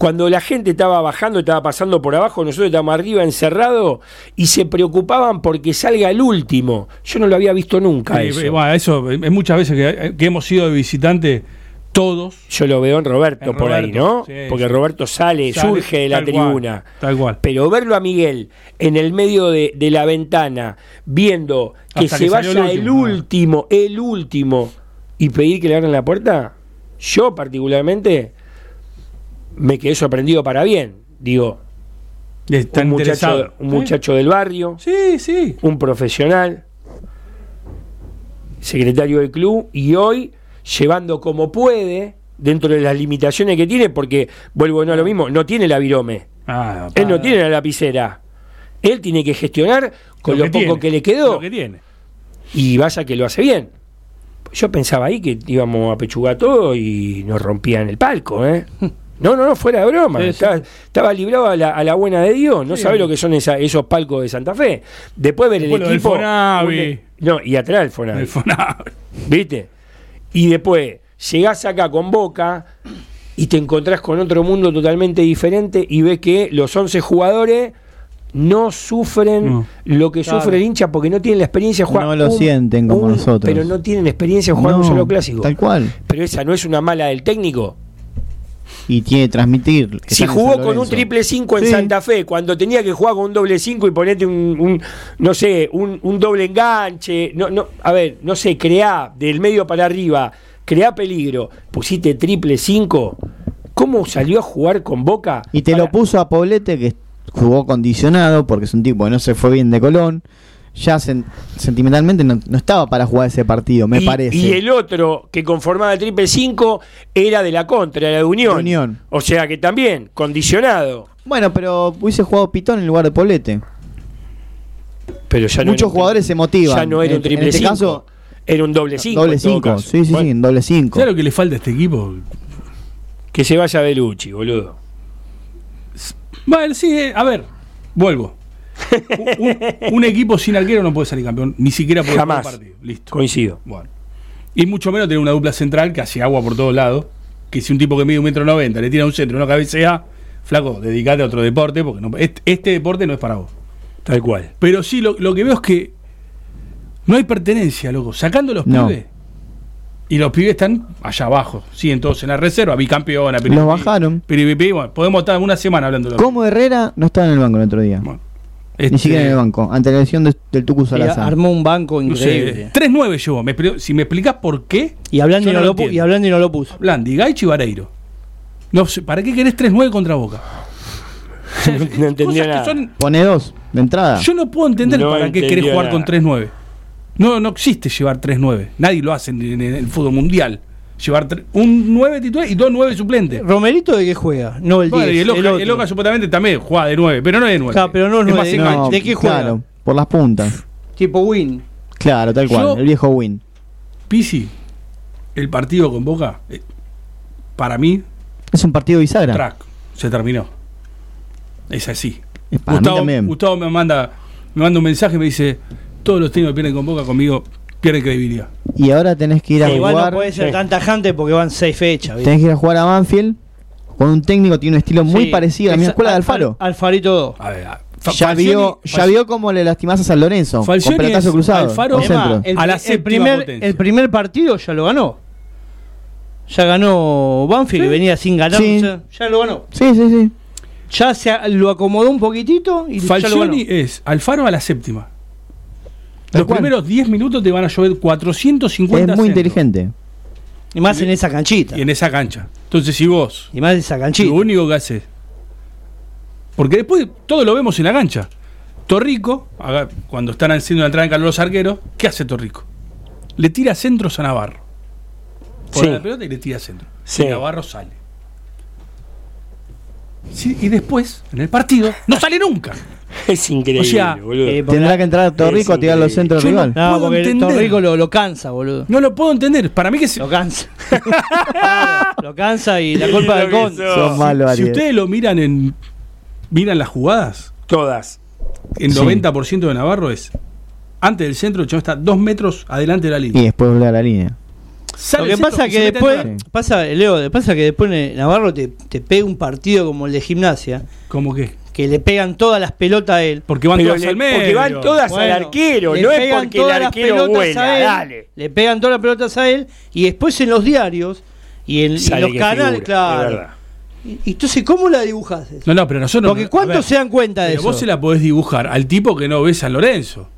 Cuando la gente estaba bajando, estaba pasando por abajo, nosotros estábamos arriba encerrados y se preocupaban porque salga el último. Yo no lo había visto nunca. Sí, eso. bueno, eso es muchas veces que, que hemos ido de visitante todos. Yo lo veo en Roberto En por ahí, ¿no? sí, porque. Roberto sale, Sale, surge de la cual, tribuna. tal cual. Pero verlo a Miguel en el medio de, de la ventana, viendo que Hasta se que vaya el el último, último, el último, y pedir que le abran la puerta, yo particularmente me quedé sorprendido para bien. Digo, Está un muchacho, un muchacho del barrio, Sí, sí. un profesional, secretario del club, y hoy llevando como puede, dentro de las limitaciones que tiene, porque vuelvo no a lo mismo, no tiene la virome, Ah, él no tiene la lapicera, él tiene que gestionar con lo, poco tiene, que le quedó, Lo que tiene. y vaya que lo hace bien. Yo pensaba ahí que íbamos a pechugar todo y nos rompían el palco, ¿eh? No, no, no, fuera de broma. Sí, sí. Estaba, estaba librado a la, a la buena de Dios. No Sí. sabe lo que son esa- esos palcos de Santa Fe. Después ver Después el equipo. Fonavi. un- no, y atrás el Fonavi. El Fonab. ¿Viste? Y después llegás acá con Boca y te encontrás con otro mundo totalmente diferente y ves que los 11 jugadores no sufren No. lo que Claro. sufre el hincha porque no tienen la experiencia de jugar. No lo sienten como nosotros. Pero no tienen experiencia de jugar un No, solo clásico. Tal cual. Pero esa no es una mala del técnico. Y tiene que transmitir. que Si jugó con un triple 5 en Sí. Santa Fe, cuando tenía que jugar con un doble 5 y ponerte un, un, no sé, un, un doble enganche, no, no, a ver, no sé, creá del medio para arriba, creá peligro, pusiste triple 5, ¿cómo salió a jugar con Boca? Y te Para- lo puso a Poblete, que jugó condicionado, porque es un tipo que no se fue bien de Colón. Ya sen- sentimentalmente no, no estaba para jugar ese partido, me y, parece. y el otro que conformaba el triple 5 era de la contra, era de Unión. De Unión. O sea que también, condicionado. Bueno, pero hubiese jugado Pitón en lugar de Poblete. Pero ya Muchos un- jugadores se motivan. Ya no era un triple En este 5. caso, era un doble 5. doble 5. Sí, sí, sí, en doble 5. ¿Sabes lo que le falta a este equipo? Que se vaya Belucci, boludo. Bueno, sí, eh, a ver, vuelvo. Un, equipo sin arquero no puede salir campeón, ni siquiera puede Jamás. un partido. Listo. Coincido. Bueno. Y mucho menos tener una dupla central que hace agua por todos lados. Que si un tipo que mide un metro noventa le tira un centro y una cabecea, flaco, dedicate a otro deporte, porque no- este, este deporte no es para vos. Tal cual. Pero sí, lo, lo que veo es que no hay pertenencia, loco. Sacando los No. pibes. Y los pibes están allá abajo. Siguen todos en la reserva, bicampeona, Los bajaron. Piripipi, bueno, podemos estar una semana hablando de los Como Herrera no estaba en el banco el otro día. Bueno, Ni este, siquiera en el banco. Ante la lesión de- del Tucu Salazar. armó un banco No increíble. sé, 3-9 llevó. Me si me explicás por qué, y hablando no, no lo y hablando y no lo puso. Blandi, Gaichi y Vareiro. No sé, ¿para qué querés 3-9 contra Boca? No, no que nada. son- Pone dos de entrada. yo no puedo entender No para qué querés jugar nada. con 3-9. No, no existe llevar 3-9. Nadie lo hace en, en el fútbol mundial. Llevar un 9 titular y dos 9 suplentes. Romerito de qué juega, no el 10. Bueno, y el, el Oca, otro. el Oca supuestamente también juega de 9, pero no es de 9. Claro, pero no es nueve, más no. enganche. ¿De qué juega? Claro, por las puntas. Tipo Win. Claro, tal cual. Yo- el viejo Win. Pisi, el partido con Boca, eh, para mí, Es un partido bisagra. track, se terminó. Es así. Para mí Gustavo, también. Gustavo me manda me manda un mensaje y me dice, todos los técnicos que pierden con Boca conmigo pierden credibilidad. Y ahora tenés que ir a Sí, igual jugar. no puede ser sí. tan tajante porque van seis fechas. ¿viste? Tenés que ir a jugar a Banfield con un técnico que tiene un estilo muy Sí, parecido a la misma exa- escuela de Al- Alfaro. Al- Alfarito 2. A ver, a- Fa- ya Falcioni- vio, ya vio cómo le lastimás a San Lorenzo. Falcioni con pelotazo cruzado. Alfaro- Además, el, A la el séptima primer, potencia. el primer partido ya lo ganó. Ya ganó Banfield, que venía sin ganar. Sí. o sea, ya lo ganó. Sí, sí, sí. Ya se lo acomodó un poquitito y ya lo ganó. Falcioni es Alfaro a la séptima. Los cual. primeros 10 minutos te van a llover 450 Es muy centros. inteligente. Y más en esa canchita. Y en esa cancha. Entonces, si vos, Y más en esa canchita. lo único que haces. Porque después todo lo vemos en la cancha. Torrico, cuando están haciendo la entrada en calor los arqueros, ¿qué hace Torrico? Le tira centros a Navarro. Pone Sí. la pelota y le tira centro. Sí. Y Navarro sale. Sí, y después, en el partido, no sale nunca. Es increíble, O sea, boludo. eh, Tendrá la- que entrar Torrico Es a tirar los centros Yo no- rival. No, puedo porque entender. Torrico lo, lo cansa, boludo. No lo puedo entender. Para mí que se- Lo cansa. Claro, lo cansa y la culpa del malo, si ustedes lo miran en miran las jugadas, Todas. el Sí. 90% de Navarro es antes del centro, el chabón está dos metros adelante de la Y línea. después volver a la línea. Sale Lo que pasa y que después, pasa, Leo, pasa que después Navarro te, te pega un partido como el de gimnasia, ¿Cómo que? Que le pegan todas las pelotas a él. Porque van Pero todas le- al medio. porque van todas Bueno, al arquero, no es porque el las arquero pelotas vuela, a él, dale. Le pegan todas las pelotas a él y después en los diarios y en y los canales, claro. entonces, ¿cómo la dibujás? eso? No, no, pero nosotros. Porque ¿cuántos ver, se dan cuenta de pero eso? Vos se la podés dibujar al tipo que no ve San Lorenzo.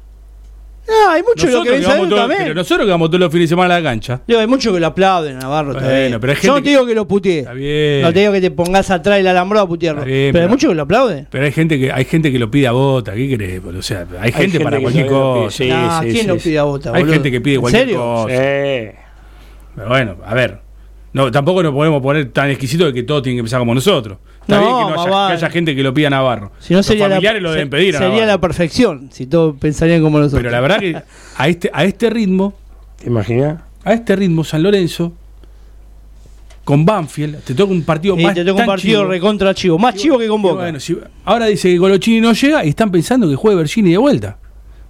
No, hay muchos lo Nosotros que que vamos todo- también. pero nosotros que vamos todos los fines de semana a la cancha. Hay muchos que lo aplauden a Navarro Bueno, también. pero hay Yo gente no te que- digo que lo puteé. Está bien. No te digo que te pongas atrás del alambrado a putearlo. Bien, pero, hay pero- muchos que lo aplauden. Pero hay gente que hay gente que lo pide a bota, ¿qué querés? boludo? O sea, hay gente, para que cualquier cosa. sí, sí, ¿quién sí, lo pide a bota, Hay boludo? gente que pide ¿En cualquier serio? cosa. Sí. Pero bueno, a ver. No, tampoco nos podemos poner tan exquisito de que todo tiene que empezar como nosotros. Está No, bien que, no haya, que haya gente que lo pida a Navarro. Si no Los sería familiares la, lo deben pedir a Sería Navarro. la perfección si todos pensarían como nosotros. Pero la verdad que a este, a este ritmo, ¿Te imaginas? a este ritmo, San Lorenzo, con Banfield, te toca un partido Sí, más te toca un partido chivo. recontra chivo, más chivo que con Boca. bueno, si- ahora dice que Colochini no llega y están pensando que juegue Bergini de vuelta.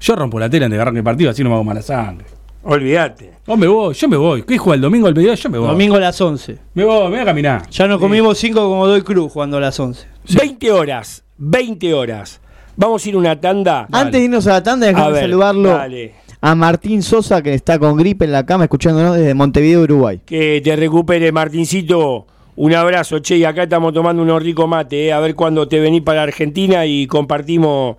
Yo rompo la tela antes de agarrar el partido, así no me hago mala sangre. Olvídate. No me voy, yo me voy. ¿Qué juega el domingo al mediodía? Yo me voy. Domingo a las 11. Me voy, me voy a caminar. Ya nos comimos 5 como doy cruz jugando a las 11. 20 horas. 20 horas. Vamos a ir una tanda. Dale. Antes de irnos a la tanda, A déjame ver, saludarlo dale. a Martín Sosa, que está con gripe en la cama, escuchándonos desde Montevideo, Uruguay. Que te recupere, Martincito. Un abrazo, che. Y acá estamos tomando unos ricos mate. eh. A ver cuándo te venís para Argentina y compartimos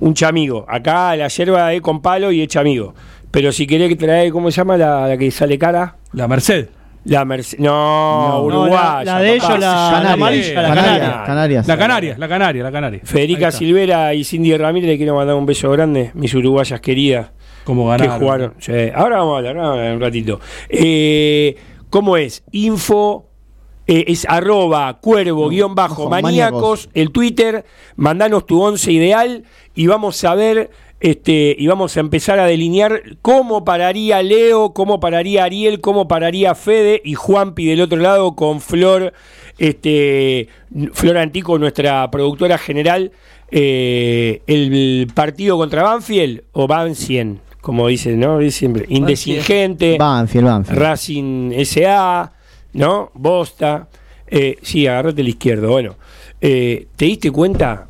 un chamigo. Acá la yerba es con palo y es chamigo. Pero si querés que trae, ¿cómo se llama la, la que sale cara? La Merced. La Merce- No, No, uruguaya. la- la de papá. ellos, la- Canarias, amarilla, la Canarias, Canaria. Canarias. La Canaria, la Canaria, la Canaria. Federica. Silvera y Cindy Ramírez le quiero mandar un beso grande, mis uruguayas queridas. Como que ganaron. jugaron. Sí, Ahora vamos a hablar, vamos a hablar un ratito. Eh, ¿Cómo es? Info. eh, es arroba cuervo guion bajo maníacos. el Twitter, mandanos tu once ideal y vamos a ver este y vamos a empezar a delinear cómo pararía Leo, cómo pararía Ariel, cómo pararía Fede y Juanpi del otro lado con Flor, este Flor Antico, nuestra productora general, eh, el partido contra Banfield o Banfield, como dicen, ¿no? Siempre, indesingente. Banfield, Banfield. Racing SA, ¿no? Bosta. Eh, sí, agarrate el izquierdo. Bueno, eh, ¿te diste cuenta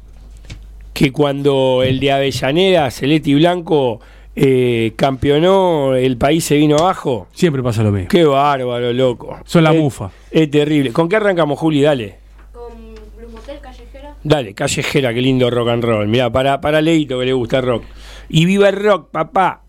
que cuando el de Avellaneda, Celeste y Blanco, eh, campeonó, el país se vino abajo? Siempre pasa lo mismo. Qué bárbaro, loco. Son la Es- mufa. Es terrible. ¿Con qué arrancamos, Juli? Dale. con Blues Motel Callejera. Dale, callejera, qué lindo rock and roll. Mira, para, para Leito que le gusta el rock. Y viva el rock, papá.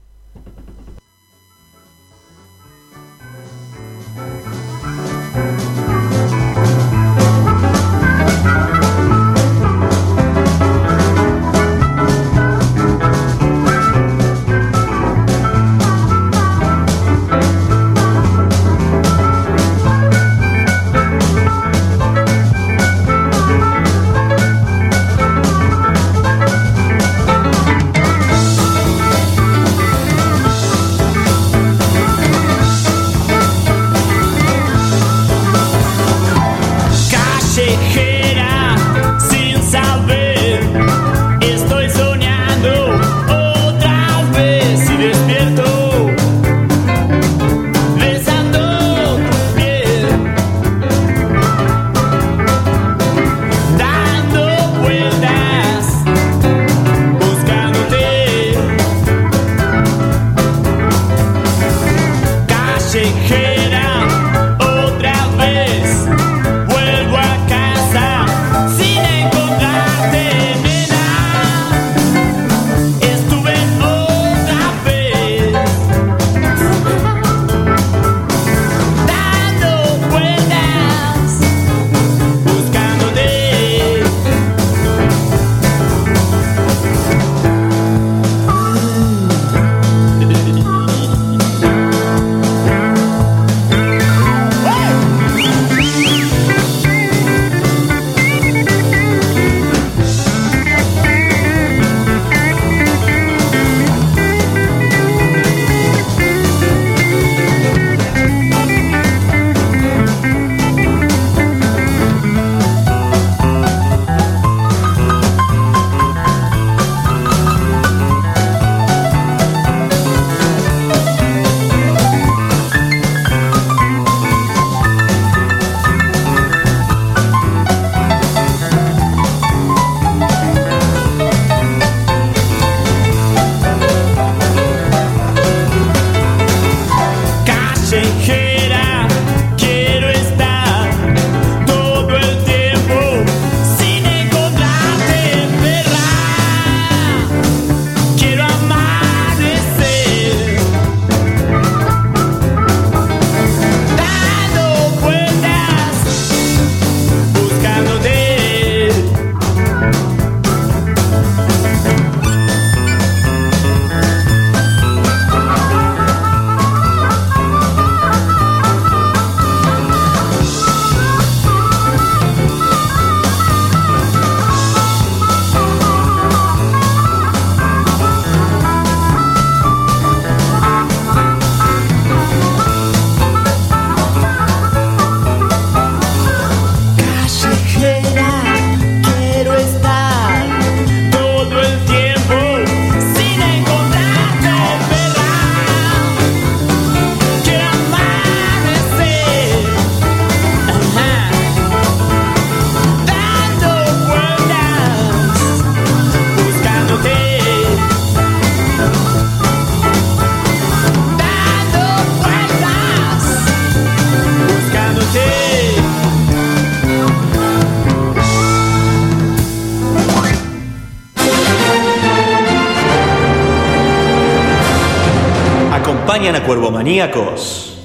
A Cuervo Maníacos.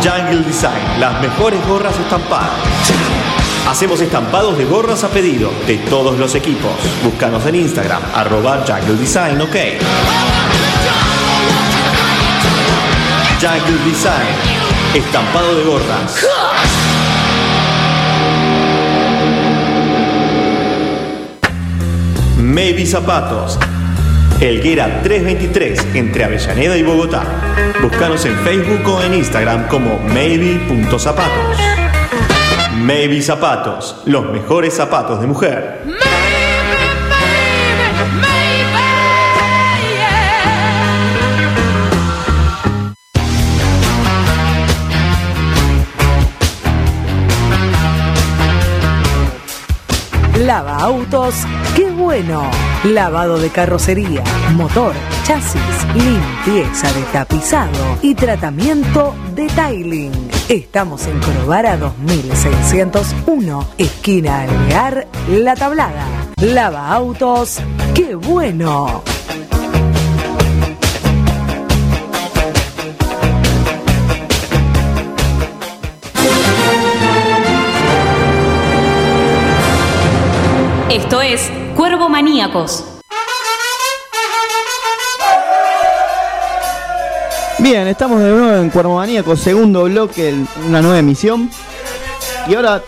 Jungle Design, las mejores gorras estampadas. Hacemos estampados de gorras a pedido de todos los equipos. Búscanos en Instagram, arroba Jungle Design, ok. Jungle Design, estampado de gorras. Maybe Zapatos. Elguera 323 entre Avellaneda y Bogotá. Búscanos en Facebook o en Instagram como maybe.zapatos. Maybe Zapatos, los mejores zapatos de mujer. Lava autos, qué bueno. Lavado de carrocería, motor, chasis, limpieza de tapizado y tratamiento de tiling. Estamos en Corobara 2601, esquina Alvear, La Tablada. Lava autos, qué bueno. Esto es Cuervo Maníacos. Bien, estamos de nuevo en Cuervo Maníaco, segundo bloque, una nueva emisión. Y ahora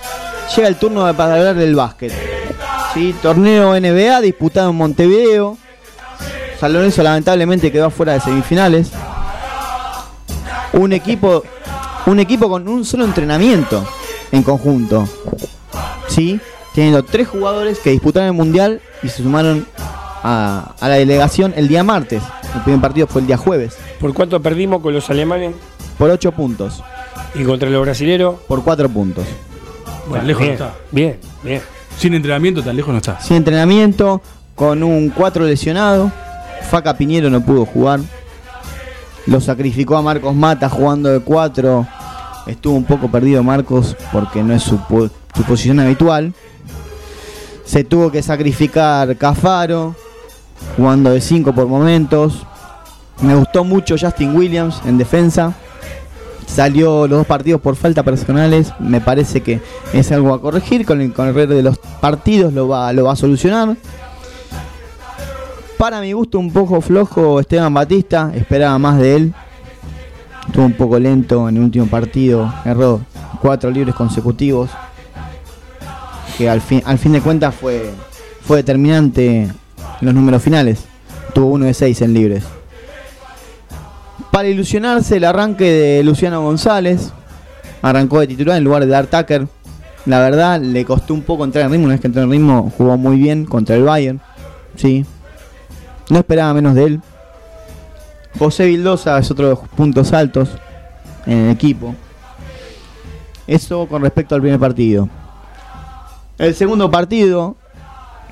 llega el turno para hablar del básquet. ¿Sí? Torneo NBA disputado en Montevideo. San Lorenzo lamentablemente quedó fuera de semifinales. Un equipo, un equipo con un solo entrenamiento en conjunto. ¿Sí? Teniendo tres jugadores que disputaron el mundial y se sumaron a, a la delegación el día martes. El primer partido fue el día jueves. ¿Por cuánto perdimos con los alemanes Por 8 puntos. y contra los brasileros? Por 4 puntos. Tan lejos bien, no está. Bien, bien. Sin entrenamiento, tan lejos no está. Sin entrenamiento, con un 4 lesionado. Faca Piñero no pudo jugar. Lo sacrificó a Marcos Mata jugando de 4. Estuvo un poco perdido Marcos porque no es su, su posición habitual. Se tuvo que sacrificar Cafaro, jugando de 5 por momentos. Me gustó mucho Justin Williams en defensa. Salió los dos partidos por falta personales. Me parece que es algo a corregir. Con el correr de los partidos lo va, lo va a solucionar. Para mi gusto, un poco flojo Esteban Batista. Esperaba más de él. Estuvo un poco lento en el último partido. Erró cuatro libres consecutivos. Que al fin, al fin de cuentas fue, fue determinante en los números finales. Tuvo uno de seis en libres. Para ilusionarse, el arranque de Luciano González. Arrancó de titular en lugar de Dar Tucker. La verdad, le costó un poco entrar en ritmo. Una vez que entró en ritmo, jugó muy bien contra el Bayern. Sí. No esperaba menos de él. José Vildosa es otro de los puntos altos en el equipo. Eso con respecto al primer partido. El segundo partido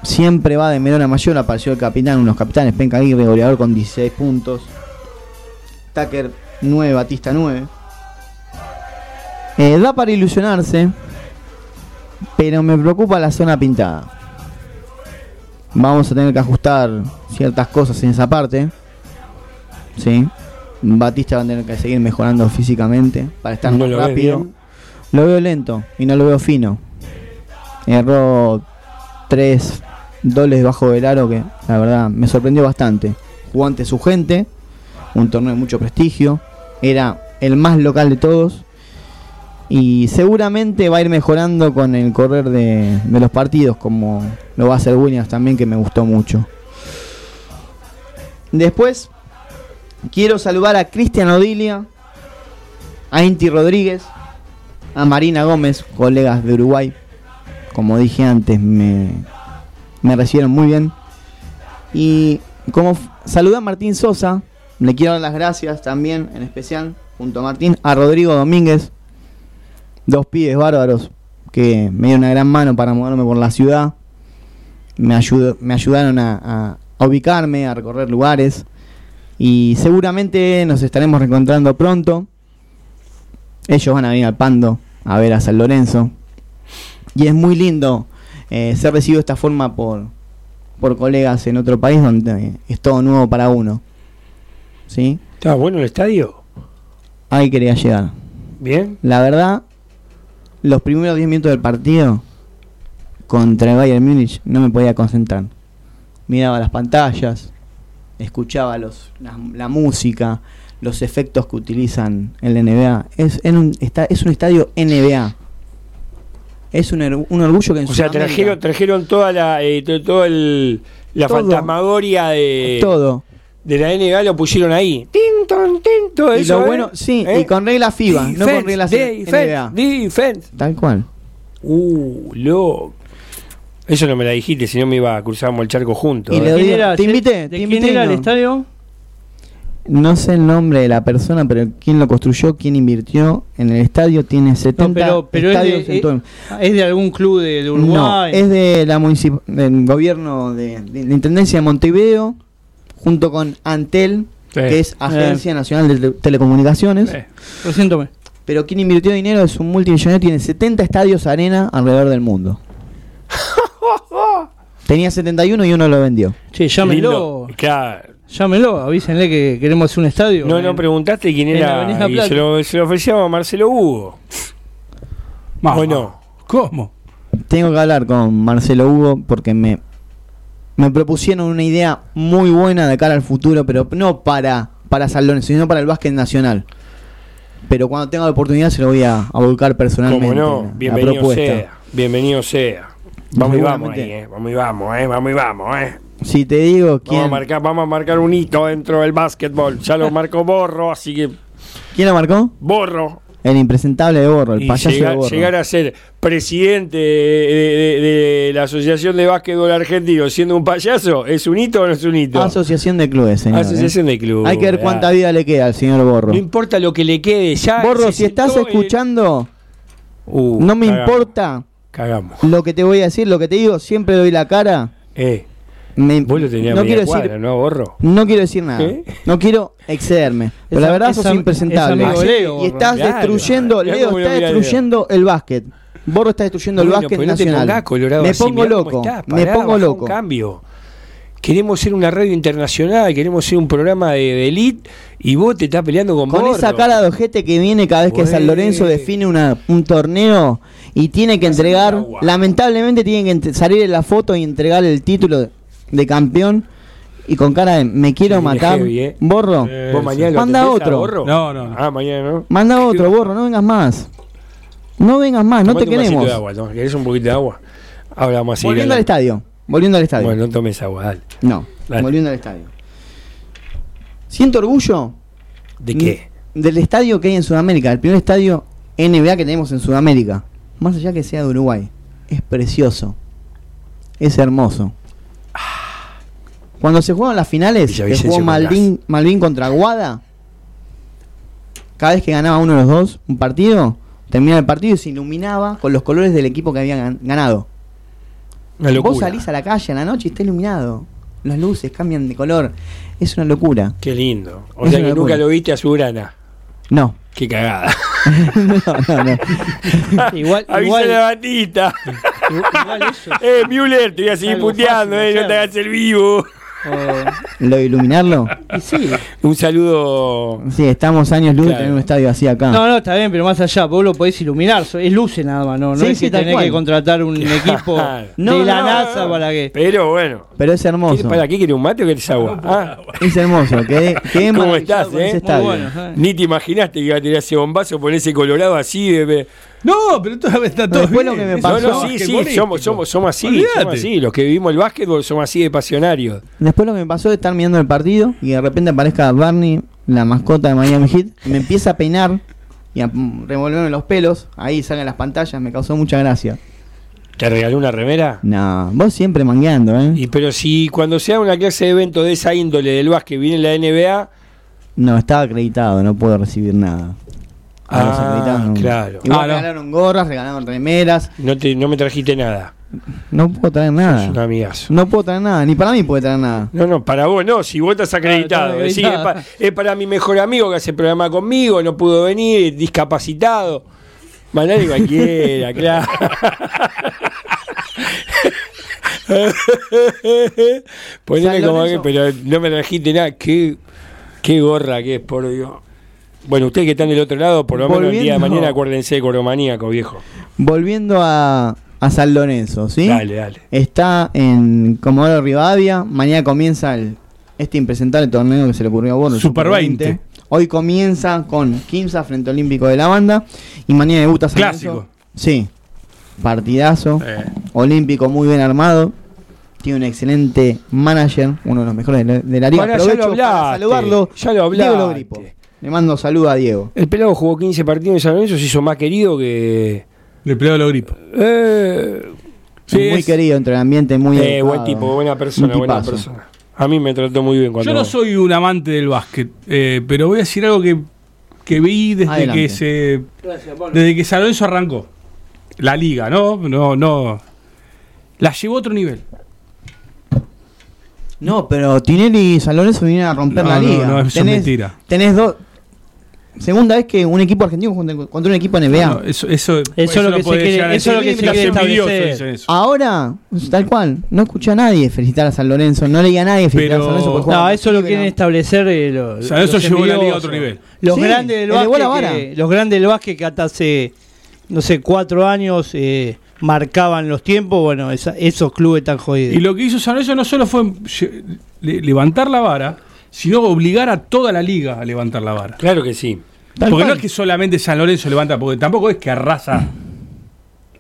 siempre va de menor a mayor. Apareció el capitán, unos capitanes, Penca Aguirre, goleador con 16 puntos. Tucker 9, Batista 9. Eh, da para ilusionarse, pero me preocupa la zona pintada. Vamos a tener que ajustar ciertas cosas en esa parte. Sí. Batista va a tener que seguir mejorando físicamente para estar No más lo rápido. Lo veo lento y no lo veo fino. Erró tres dobles bajo del aro que la verdad me sorprendió bastante. Jugó ante su gente, un torneo de mucho prestigio. Era el más local de todos. Y seguramente va a ir mejorando con el correr de, de los partidos, como lo va a hacer Williams también, que me gustó mucho. Después, quiero saludar a Cristian Odilia, a Inti Rodríguez, a Marina Gómez, colegas de Uruguay. Como dije antes, me, me recibieron muy bien. Y como saludé a Martín Sosa, le quiero dar las gracias también, en especial, junto a Martín, a Rodrigo Domínguez, dos pibes bárbaros que me dieron una gran mano para moverme por la ciudad. Me, ayudó, me ayudaron a ubicarme, a recorrer lugares. Y seguramente nos estaremos reencontrando pronto. Ellos van a venir al Pando a ver a San Lorenzo. Y es muy lindo eh, ser recibido de esta forma por, por colegas en otro país donde es todo nuevo para uno. ¿Sí? ¿Estaba bueno el estadio? Ahí quería llegar. ¿Bien? La verdad, los primeros 10 minutos del partido contra el Bayern Múnich no me podía concentrar. Miraba las pantallas, escuchaba los, la, la música, los efectos que utilizan en la NBA. Es, en un, está, es un estadio NBA. Es un, un orgullo que en O sea, trajeron, trajeron toda la, eh, todo el, la Todo. fantasmagoria de, todo. de la NBA, lo pusieron ahí. Tin, ton, tin, todo Y eso, lo ¿eh? bueno, sí, ¿Eh? y con reglas FIBA, no con reglas defense, NBA. defense. Tal cual. Uh, loco. Eso no me la dijiste, si no me iba a cruzarnos el charco juntos. Y ¿eh? le ¿Quién digo, era? te invité, ¿De te quién invité y era el no. estadio? No sé el nombre de la persona, pero quién lo construyó, quién invirtió en el estadio, tiene 70 No, pero, pero es, estadios de, en todo el- es- es de algún club de, de No, Uruguay. es de la municip- del gobierno de, de la Intendencia de Montevideo, junto con Antel, Sí. que es Agencia Nacional de Tele- Telecomunicaciones. Eh. Lo siento, me- Pero quien invirtió dinero es un multimillonario, tiene 70 estadios arena alrededor del mundo. Tenía 71 y uno lo vendió. Che, llámelo. Claro. Llámelo, avísenle que queremos hacer un estadio. No, en- no preguntaste quién era. Y se lo, se lo ofrecíamos a Marcelo Hugo. Mamá. ¿O no? ¿Cómo? Tengo que hablar con Marcelo Hugo porque me, me propusieron una idea muy buena de cara al futuro, pero no para, para San Lorenzo, sino para el básquet nacional. Pero cuando tenga la oportunidad se lo voy a, a volcar personalmente. Como no, la bienvenido propuesta. sea. Bienvenido sea. Vamos y vamos ahí, eh. Vamos y vamos, eh. Vamos y vamos, eh. Si te digo Vamos a, quién, marcar, vamos a marcar un hito dentro del básquetbol. Ya lo marcó Borro, así que ¿quién lo marcó? Borro. El impresentable de Borro, el Y payaso llegar, de Borro. llegar a ser presidente de, de- de- de la Asociación de Básquetbol Argentino siendo un payaso, ¿es un hito o no es un hito? Asociación de clubes, señor. Asociación ¿eh? de clubes. Hay que ver cuánta ah. vida le queda al señor Borro. No importa lo que le quede, ya. Borro, si estás escuchando, Uh, no me cagamos, importa Cagamos. lo que te voy a decir, lo que te digo, siempre doy la cara. Eh, Me- vos lo tenías no quiero cuadra, decir, ¿no, Borro? no quiero decir nada. ¿Eh? No quiero excederme. Pero la verdad es sos impresentable. amigo Leo, y estás Claro, destruyendo, Leo está Leo. destruyendo el básquet. Borro está destruyendo el básquet pero no te nacional. colorado me así, pongo loco, me pongo loco. Un cambio. Queremos ser una radio internacional, queremos ser un programa de, de elite y vos te estás peleando con Con Borro. esa cara de ojete que viene cada vez que San. Lorenzo define una, un torneo y tiene que entregar, lamentablemente tiene que salir en la foto y entregar el título de, de campeón y con cara de me quiero Sí, matar. heavy, eh. Borro, Eh, ¿Vos mañana lo Manda otro. Borro? No, no, no. Ah, mañana no. manda otro, Borro, no vengas más. No vengas más, no te queremos. de agua, ¿no? ¿Querés un poquito de agua? Ahora vamos a. Volviendo al estadio, volviendo al estadio. Bueno, no tomes agua, dale. no, Dale. volviendo al estadio. Siento orgullo ¿De qué? del estadio que hay en Sudamérica, el primer estadio NBA que tenemos en Sudamérica, más allá que sea de Uruguay, es precioso, es hermoso. Cuando se juegan las finales, que jugó Malvin, Malvin contra Guada, cada vez que ganaba uno de los dos un partido, terminaba el partido y se iluminaba con los colores del equipo que había gan- ganado. Una locura. Vos salís a la calle en la noche y está iluminado. Las luces cambian de color. Es una locura. Qué lindo. O Es sea que nunca lo viste a su grana. No. Qué cagada. no, no, no. Igual, Avisa igual, la batita. igual eso. eh, Müller, te voy a seguir puteando, eh. No te hagas el vivo. ¿Lo de iluminarlo? Y sí. Un saludo. Sí, estamos años luz Claro. tener un estadio así acá. No, no, está bien, pero más allá, vos lo podés iluminar, so- es luces nada más, no, no Sí, es sí, que tenés cual. que contratar un equipo. No, de la no, NASA para que... Pero bueno. Pero es ¿Qué- hermoso. ¿Para qué querés un mate o querés agua? Ah, Es hermoso. Quedé, quedé ¿Cómo estás, eh? ese Muy estadio. bueno. ni te imaginaste que iba a tirar ese bombazo por ese colorado así. De- No, pero todavía está todo Después lo bien. que me No, pasó- es no, sí, sí, somos, somos, somos así, Olvídate. somos así. Los que vivimos el básquetbol somos así de pasionarios. Después lo que me pasó es estar mirando el partido y de repente aparezca Barney, la mascota de Miami Heat, y me empieza a peinar y a revolverme los pelos. Ahí salen las pantallas, me causó mucha gracia. ¿Te regaló una remera? No, vos siempre mangueando, ¿eh? Y pero si cuando sea una clase de evento de esa índole del básquet viene la NBA, No, estaba acreditado, no puedo recibir nada. A los Ah, no. claro. Igual Ah, no. regalaron gorras, regalaron remeras. no te no me trajiste nada. No puedo traer Es un nada. amigazo. No puedo traer nada, ni para mí puede traer nada. No, no, para vos no, si vos estás acreditado. Claro, es, acreditado. pa- es para mi mejor amigo que hace el programa conmigo, no pudo venir, discapacitado. Manani cualquiera, claro. Poneme como que, pero no me trajiste nada. Qué, Qué gorra que es, por Dios. Bueno, ustedes que están del otro lado, por lo menos el día de mañana acuérdense de Coromaníaco, viejo. Volviendo a, a San Lorenzo, ¿sí? Dale, dale. Está en Comodoro Rivadavia. Mañana comienza el, este impresentable torneo que se le ocurrió a Borno. el Super 20. Hoy comienza con Kimsa frente Olímpico de la banda. Y mañana debuta San Clásico. Lorenzo. Sí. Partidazo. Eh, Olímpico muy bien armado. Tiene un excelente manager, uno de los mejores de la, de la liga. Pará, ya Aprovecho lo para hablaste, saludarlo. ya lo Diego hablaste. Le mando saludo a Diego. El pelado jugó 15 partidos en San Lorenzo, se hizo más querido que. le pegó los gripos. Eh, Sí, muy es- querido entre el ambiente, muy eh, buen educado. tipo, buena persona, buena persona. A mí me trató muy bien cuando. Yo no soy un amante del básquet, eh, pero voy a decir algo que, que vi desde Adelante. que se desde que San Lorenzo arrancó. La liga, ¿no? No, no. La llevó a otro nivel. No, pero Tinelli y San Lorenzo vinieron a romper No, la liga. no, eso es mentira. Tenés dos. Segunda vez que un equipo argentino contra, contra un equipo NBA. No, eso, eso, es lo que se quiere- eso es lo que se quiere establecer. eso. Ahora, tal cual, no escuché a nadie felicitar a San Lorenzo. No leí a nadie felicitar Pero- a San Lorenzo. por jugar No, eso lo quieren establecer eh, lo- los llevó la liga a otro nivel. Los Sí, grandes del básquet, que, los grandes del básquet que hasta hace, no sé, cuatro años eh, marcaban los tiempos, bueno, esa- esos clubes tan jodidos. Y lo que hizo San Lorenzo no solo fue levantar la vara, sino obligar a toda la liga a levantar la vara. Claro que sí. Tal porque no es que solamente San Lorenzo levanta, porque tampoco es que arrasa,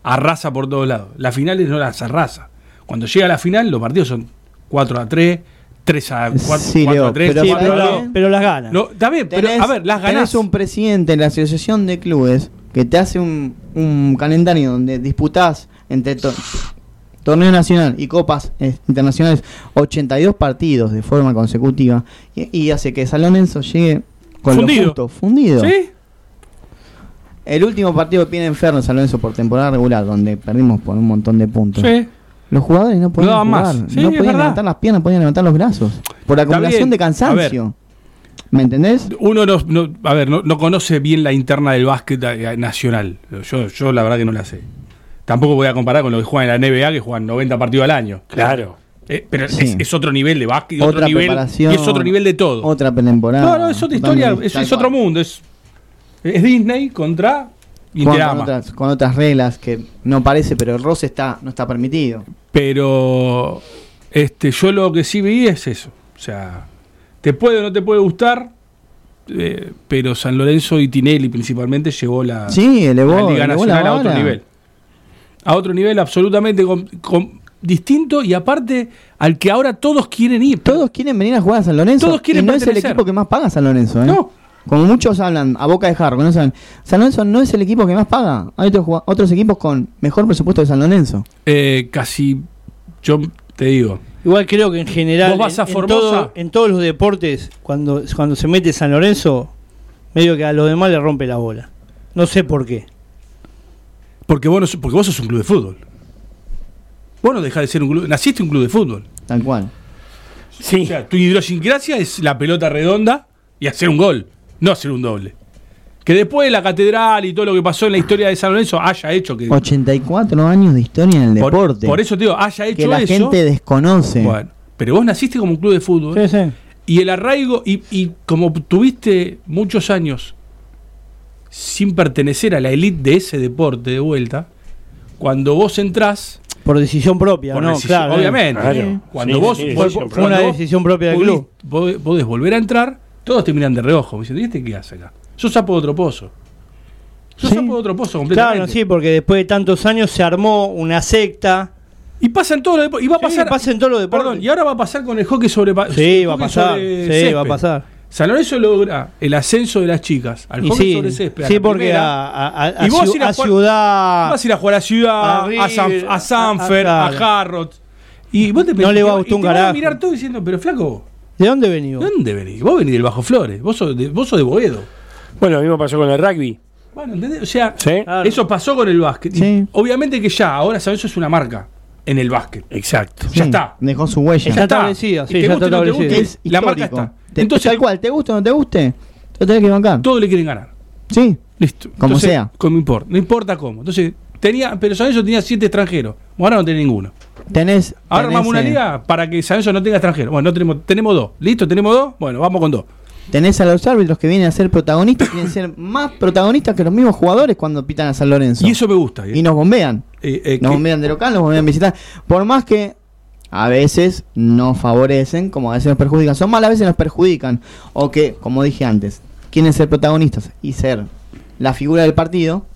arrasa por todos lados. Las finales no las arrasa. Cuando llega a la final, los partidos son 4 a 3, 3 a 4, Sí, Leo, a 3. pero Sí, ¿sabes pero, las ganas. No, bien, pero Tenés- a ver, las tenés ganás. un presidente de la Asociación de Clubes que te hace un, un calendario donde disputás entre to- torneo nacional y copas eh, internacionales 82 partidos de forma consecutiva y, y hace que San Lorenzo llegue con Fundido. lo justo, fundido. ¿Sí? El último partido que viene enfermo San Lorenzo por temporada regular, donde perdimos por un montón de puntos. Sí. Los jugadores no podían daban jugar, más. Sí, no podían verdad. levantar las piernas, podían levantar los brazos. Por acumulación de A cansancio. ¿Me entendés? Uno no, no- a ver, no, no conoce bien la interna del básquet eh, nacional. Yo, yo la verdad que no la sé. Tampoco voy a comparar con lo que juegan en la NBA, que juegan 90 partidos al año. Claro. Eh, pero Sí. es, es otro nivel de básquet, otro Otra nivel, preparación. y es otro nivel de todo. Otra pretemporada. no, no, es otra historia, es, es otro mundo. Es, es Disney contra Juegan con Interama. otras, con otras reglas que no parece, pero el roce está, no está permitido. Pero este, yo lo que sí vi es eso. O sea, te puede o no te puede gustar, eh, pero San Lorenzo y Tinelli principalmente llevó la, Sí, elevó, la Liga elevó la Nacional a otro nivel. A otro nivel absolutamente com- com- distinto y aparte al que ahora todos quieren ir. Todos quieren venir a jugar a San Lorenzo. Todos quieren y no es el equipo que más paga San Lorenzo, ¿eh? No. Como muchos hablan a boca de jarro, no saben. San Lorenzo no es el equipo que más paga. Hay otros, otros equipos con mejor presupuesto que San Lorenzo. Eh, casi, yo te digo, Igual creo que en general, Vos vas a en todo- en todos los deportes, cuando, cuando se mete San Lorenzo, medio que a los demás le rompe la bola. No sé por qué. porque vos, porque vos sos un club de fútbol. Vos no dejás de ser un club, naciste un club de fútbol. Tal cual. Sí. O sea, tu idiosincrasia es la pelota redonda y hacer un gol, no hacer un doble. Que después de la catedral y todo lo que pasó en la historia de San Lorenzo haya hecho que. 84 años de historia en el por, deporte. por eso te digo, haya hecho que la eso. gente desconoce. Bueno, pero vos naciste como un club de fútbol. Sí, sí. Y el arraigo, y, y como tuviste muchos años sin pertenecer a la elite de ese deporte de vuelta, cuando vos entrás, Por decisión propia, por ¿no? decisión- claro. obviamente, Claro. cuando Sí, vos sí, vos- decisión Fue una decisión propia del club. podés, podés volver a entrar, todos te miran de reojo, diciendo, ¿y este qué hace acá? Sos sapo de otro pozo. Sí. sapo de otro pozo completamente. Claro, sí, porque después de tantos años se armó una secta. Y pasa en todos los deportes. Y va a Sí, pasar. pasa en todos los deportes. Perdón, y ahora va a pasar con el hockey sobre Sí, va a pasar. Sí, césped. va a pasar. San Lorenzo logra el ascenso de las chicas al Y sí, sobre césped. sí porque primera. a, a- a- Y vos ciu- ir a jugar- Ciudad. Vas a ir a jugar a Ciudad, a River, San, a Sanfer, a- a, claro. Harrods. Y vos te No le va a y gustar un a carajo. mirar todo diciendo, pero flaco, ¿De dónde venís? ¿de dónde venís? Vos venís del Bajo Flores, vos sos de, vos sos de Boedo. Bueno, lo mismo pasó con el rugby. Bueno, ¿entendés? O sea, Sí. Eso pasó con el básquet. Sí. obviamente que ya, ahora San Lorenzo es una marca en el básquet. Exacto. Ya Sí, está. Dejó su huella. Ya está establecida, sí, ya guste está o no te establecida. guste, es la marca está. Te- Entonces, tal cual, te guste o no te guste, te tenés que bancar. todos le quieren ganar. Sí, Listo. Como Entonces, sea. Como importa. No importa cómo. Entonces, tenía, pero San Lorenzo tenía siete extranjeros. Ahora no tiene ninguno. tenés. Ahora tenés, armamos una eh, liga para que San Lorenzo no tenga extranjeros. Bueno, no tenemos, tenemos dos. ¿Listo? ¿Tenemos dos? Bueno, vamos con dos. tenés a los árbitros que vienen a ser protagonistas, quieren ser más protagonistas que los mismos jugadores cuando pitan a San Lorenzo. Y eso me gusta. ¿eh? Y nos bombean. Eh, eh, Nos que- bombean de local, nos bombean visitar. Por más que a veces nos favorecen, como a veces nos perjudican. Son malas, a veces nos perjudican. O que, como dije antes, quieren ser protagonistas y ser la figura del partido,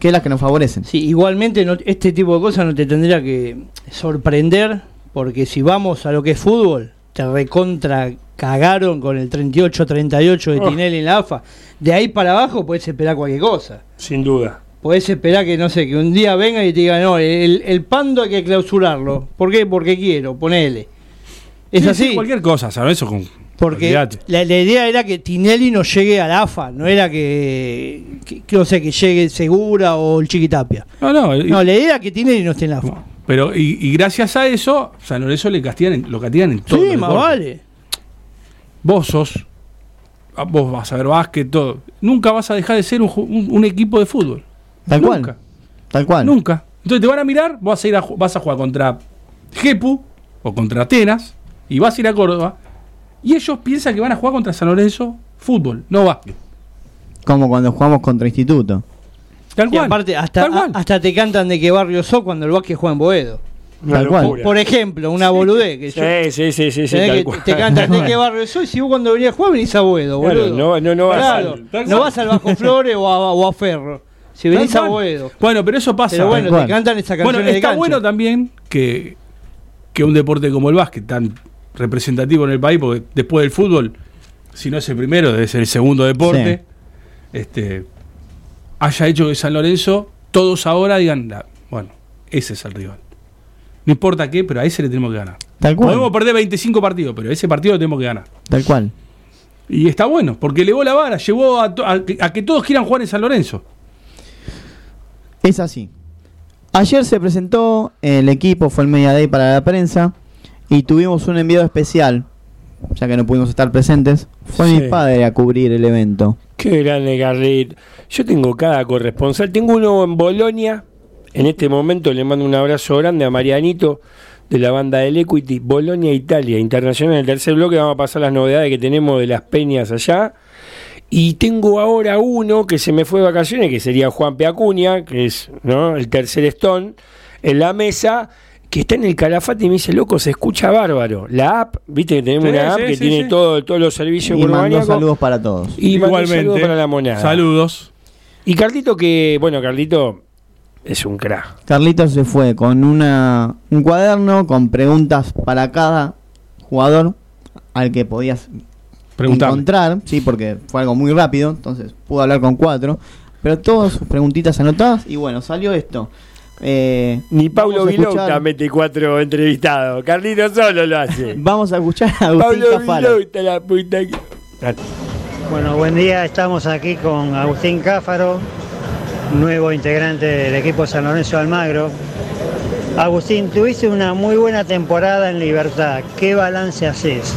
que las que nos favorecen. Sí, igualmente no- este tipo de cosas no te tendría que sorprender, porque si vamos a lo que es fútbol, te recontra cagaron con el 38-38 de Oh. Tinelli en la AFA. De ahí para abajo puedes esperar cualquier cosa. Sin duda. Podés esperar que, no sé, que un día venga y te diga, no, el, el pando hay que clausurarlo. ¿Por qué? Porque quiero, ponele. Es Sí, así. sí, cualquier cosa, ¿sabes? Eso con. Porque la, la idea era que Tinelli no llegue a la AFA, no era que, que, que, no sé, que llegue Segura o el Chiquitapia. No, no. No, la idea era que Tinelli no esté en la AFA. Pero, y, y gracias a eso, San Lorenzo le castigan en- lo castigan en todo. Sí, más vale. Vos sos. Vos vas a ver básquet, todo. Nunca vas a dejar de ser un, un- un equipo de fútbol. Tal Nunca. cual. Tal cual. Nunca. Entonces te van a mirar, vas a ir a, vas a jugar contra Jepu o contra Atenas y vas a ir a Córdoba y ellos piensan que van a jugar contra San Lorenzo fútbol, no básquet. Como cuando jugamos contra Instituto. Tal Y cual. aparte, hasta, Tal cual. a- hasta te cantan de qué barrio sos cuando el básquet juega en Boedo. Una Tal cual. locura. Por ejemplo, una boludez. Que yo- Sí, sí, sí, sí, sí, tenés tal que cual. te cantan de qué barrio sos y si vos cuando venís a jugar venís a Boedo, Claro, boludo. no- no- no vas Claro, al- no vas al Bajo Flores o a, o a Ferro. Si venís a. Boedo. Bueno, pero eso pasa. Pero bueno, te cantan esas Bueno, canciones de está cancha. bueno también que, que un deporte como el básquet, tan representativo en el país, porque después del fútbol, si no es el primero, debe ser el segundo deporte, este, haya hecho que San Lorenzo, todos ahora digan, "La- bueno, ese es el rival. No importa qué, pero a ese le tenemos que ganar. Tal cual. Podemos perder 25 partidos, pero ese partido lo tenemos que ganar. Tal cual. Y está bueno, porque elevó la vara, llevó a, a a que todos quieran jugar en San Lorenzo. Es así. Ayer se presentó, el equipo fue el Media Day para la prensa y tuvimos un enviado especial, ya que no pudimos estar presentes. Fue Sí. mi padre a cubrir el evento. Qué grande, Carlit. Yo tengo cada corresponsal. Tengo uno en Bolonia. En este momento le mando un abrazo grande a Marianito de la banda del Equity. Bolonia, Italia, internacional. En el tercer bloque vamos a pasar las novedades que tenemos de las peñas allá. Y tengo ahora uno que se me fue de vacaciones, que sería Juan Peacuña, que es ¿no? el tercer Stone, en la mesa, que está en el calafate y me dice, loco, se escucha bárbaro. La app, viste que tenemos Sí, una app sí, que sí, tiene sí. todo, todos los servicios Y urbaníacos. saludos para todos. Y mandó un saludo para la monada. Saludos. Y Carlito que, bueno, Carlito es un crack. Carlitos se fue con una, un cuaderno con preguntas para cada jugador al que podías Preguntame. encontrar, sí, porque fue algo muy rápido, entonces pudo hablar con cuatro, pero todas sus preguntitas anotadas y bueno, salió esto. Eh, Ni Paulo vamos a escuchar- Vilauta mete cuatro entrevistados. Carlito solo lo hace. Vamos a escuchar a Agustín Pablo Cafaro. Vilauta, la puta que... Bueno, buen día, estamos aquí con Agustín Cáfaro, nuevo integrante del equipo San Lorenzo Almagro. Agustín, tuviste una muy buena temporada en Libertad, ¿qué balance haces?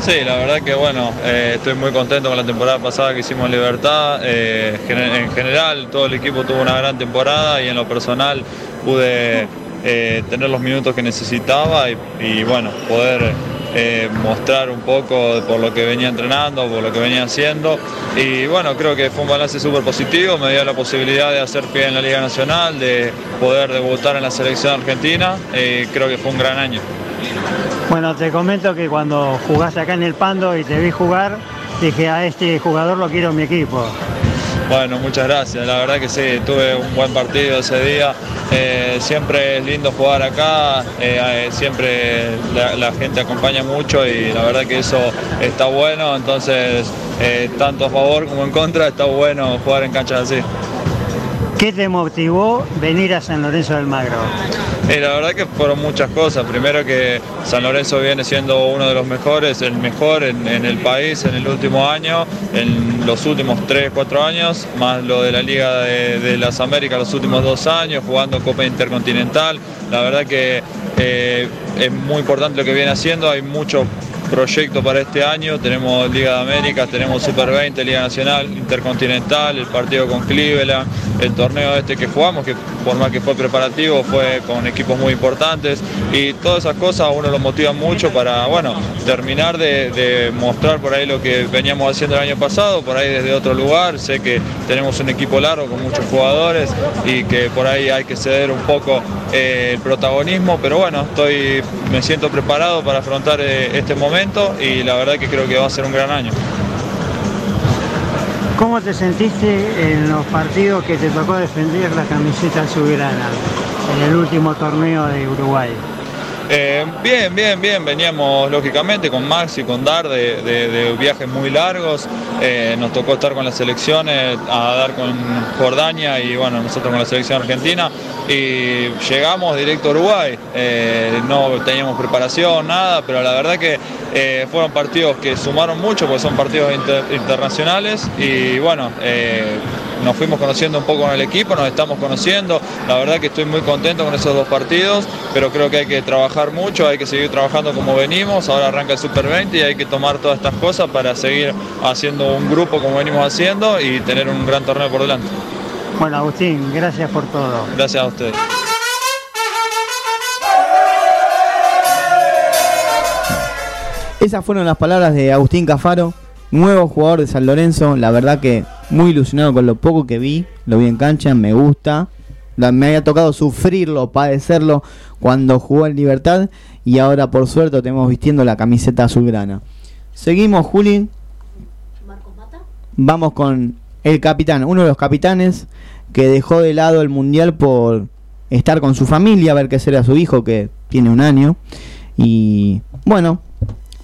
Sí, la verdad que bueno, eh, estoy muy contento con la temporada pasada que hicimos en Libertad. Eh, en general, todo el equipo tuvo una gran temporada y en lo personal pude eh, tener los minutos que necesitaba y, bueno, poder eh, mostrar un poco por lo que venía entrenando, por lo que venía haciendo. Y bueno, creo que fue un balance súper positivo, me dio la posibilidad de hacer pie en la Liga Nacional, de poder debutar en la selección argentina y creo que fue un gran año. Bueno, te comento que cuando jugaste acá en el Pando y te vi jugar, dije a este jugador lo quiero en mi equipo. Bueno, muchas gracias. La verdad que sí, tuve un buen partido ese día. Eh, siempre es lindo jugar acá, eh, eh, siempre la, la gente acompaña mucho y la verdad que eso está bueno. Entonces, eh, tanto a favor como en contra, está bueno jugar en canchas así. ¿Qué te motivó venir a San Lorenzo del Magro? La verdad que fueron muchas cosas. Primero que San Lorenzo viene siendo uno de los mejores, el mejor en, el país en el último año, en los últimos 3, 4 años, más lo de la Liga de, de las Américas los últimos dos años, jugando Copa Intercontinental. La verdad que eh, es muy importante lo que viene haciendo, hay mucho proyecto para este año. Tenemos Liga de Américas, tenemos Super 20, Liga Nacional, Intercontinental, el partido con Cleveland, el torneo este que jugamos, que por más que fue preparativo, fue con equipos muy importantes y todas esas cosas a uno lo motivan mucho para, bueno, terminar de, de mostrar por ahí lo que veníamos haciendo el año pasado, por ahí desde otro lugar. Sé que tenemos un equipo largo con muchos jugadores y que por ahí hay que ceder un poco eh, el protagonismo, pero bueno, estoy, me siento preparado para afrontar eh, este momento y la verdad que creo que va a ser un gran año. ¿Cómo te sentiste en los partidos que te tocó defender la camiseta azulgrana en el último torneo de Uruguay? Eh, bien, bien, bien. Veníamos lógicamente con Max y con Dar de, viajes muy largos. Eh, nos tocó estar con las selecciones, a dar con Jordania y bueno, nosotros con la selección argentina. Y llegamos directo a Uruguay. Eh, no teníamos preparación, nada, pero la verdad que fueron partidos que sumaron mucho porque son partidos inter- internacionales. Y bueno, nos fuimos conociendo un poco con el equipo, nos estamos conociendo. La verdad que estoy muy contento con esos dos partidos, pero creo que hay que trabajar mucho, hay que seguir trabajando como venimos. Ahora arranca el Super 20 y hay que tomar todas estas cosas para seguir haciendo un grupo como venimos haciendo y tener un gran torneo por delante. Bueno, Agustín, gracias por todo. Gracias a ustedes. Esas fueron las palabras de Agustín Cafaro, nuevo jugador de San Lorenzo. La verdad que muy ilusionado con lo poco que vi, lo vi en cancha, me gusta. Me había tocado sufrirlo, padecerlo cuando jugó en Libertad y ahora por suerte lo tenemos vistiendo la camiseta azulgrana. Seguimos, Juli. Vamos con el capitán, uno de los capitanes que dejó de lado el mundial por estar con su familia, a ver qué será su hijo que tiene un año. Y bueno,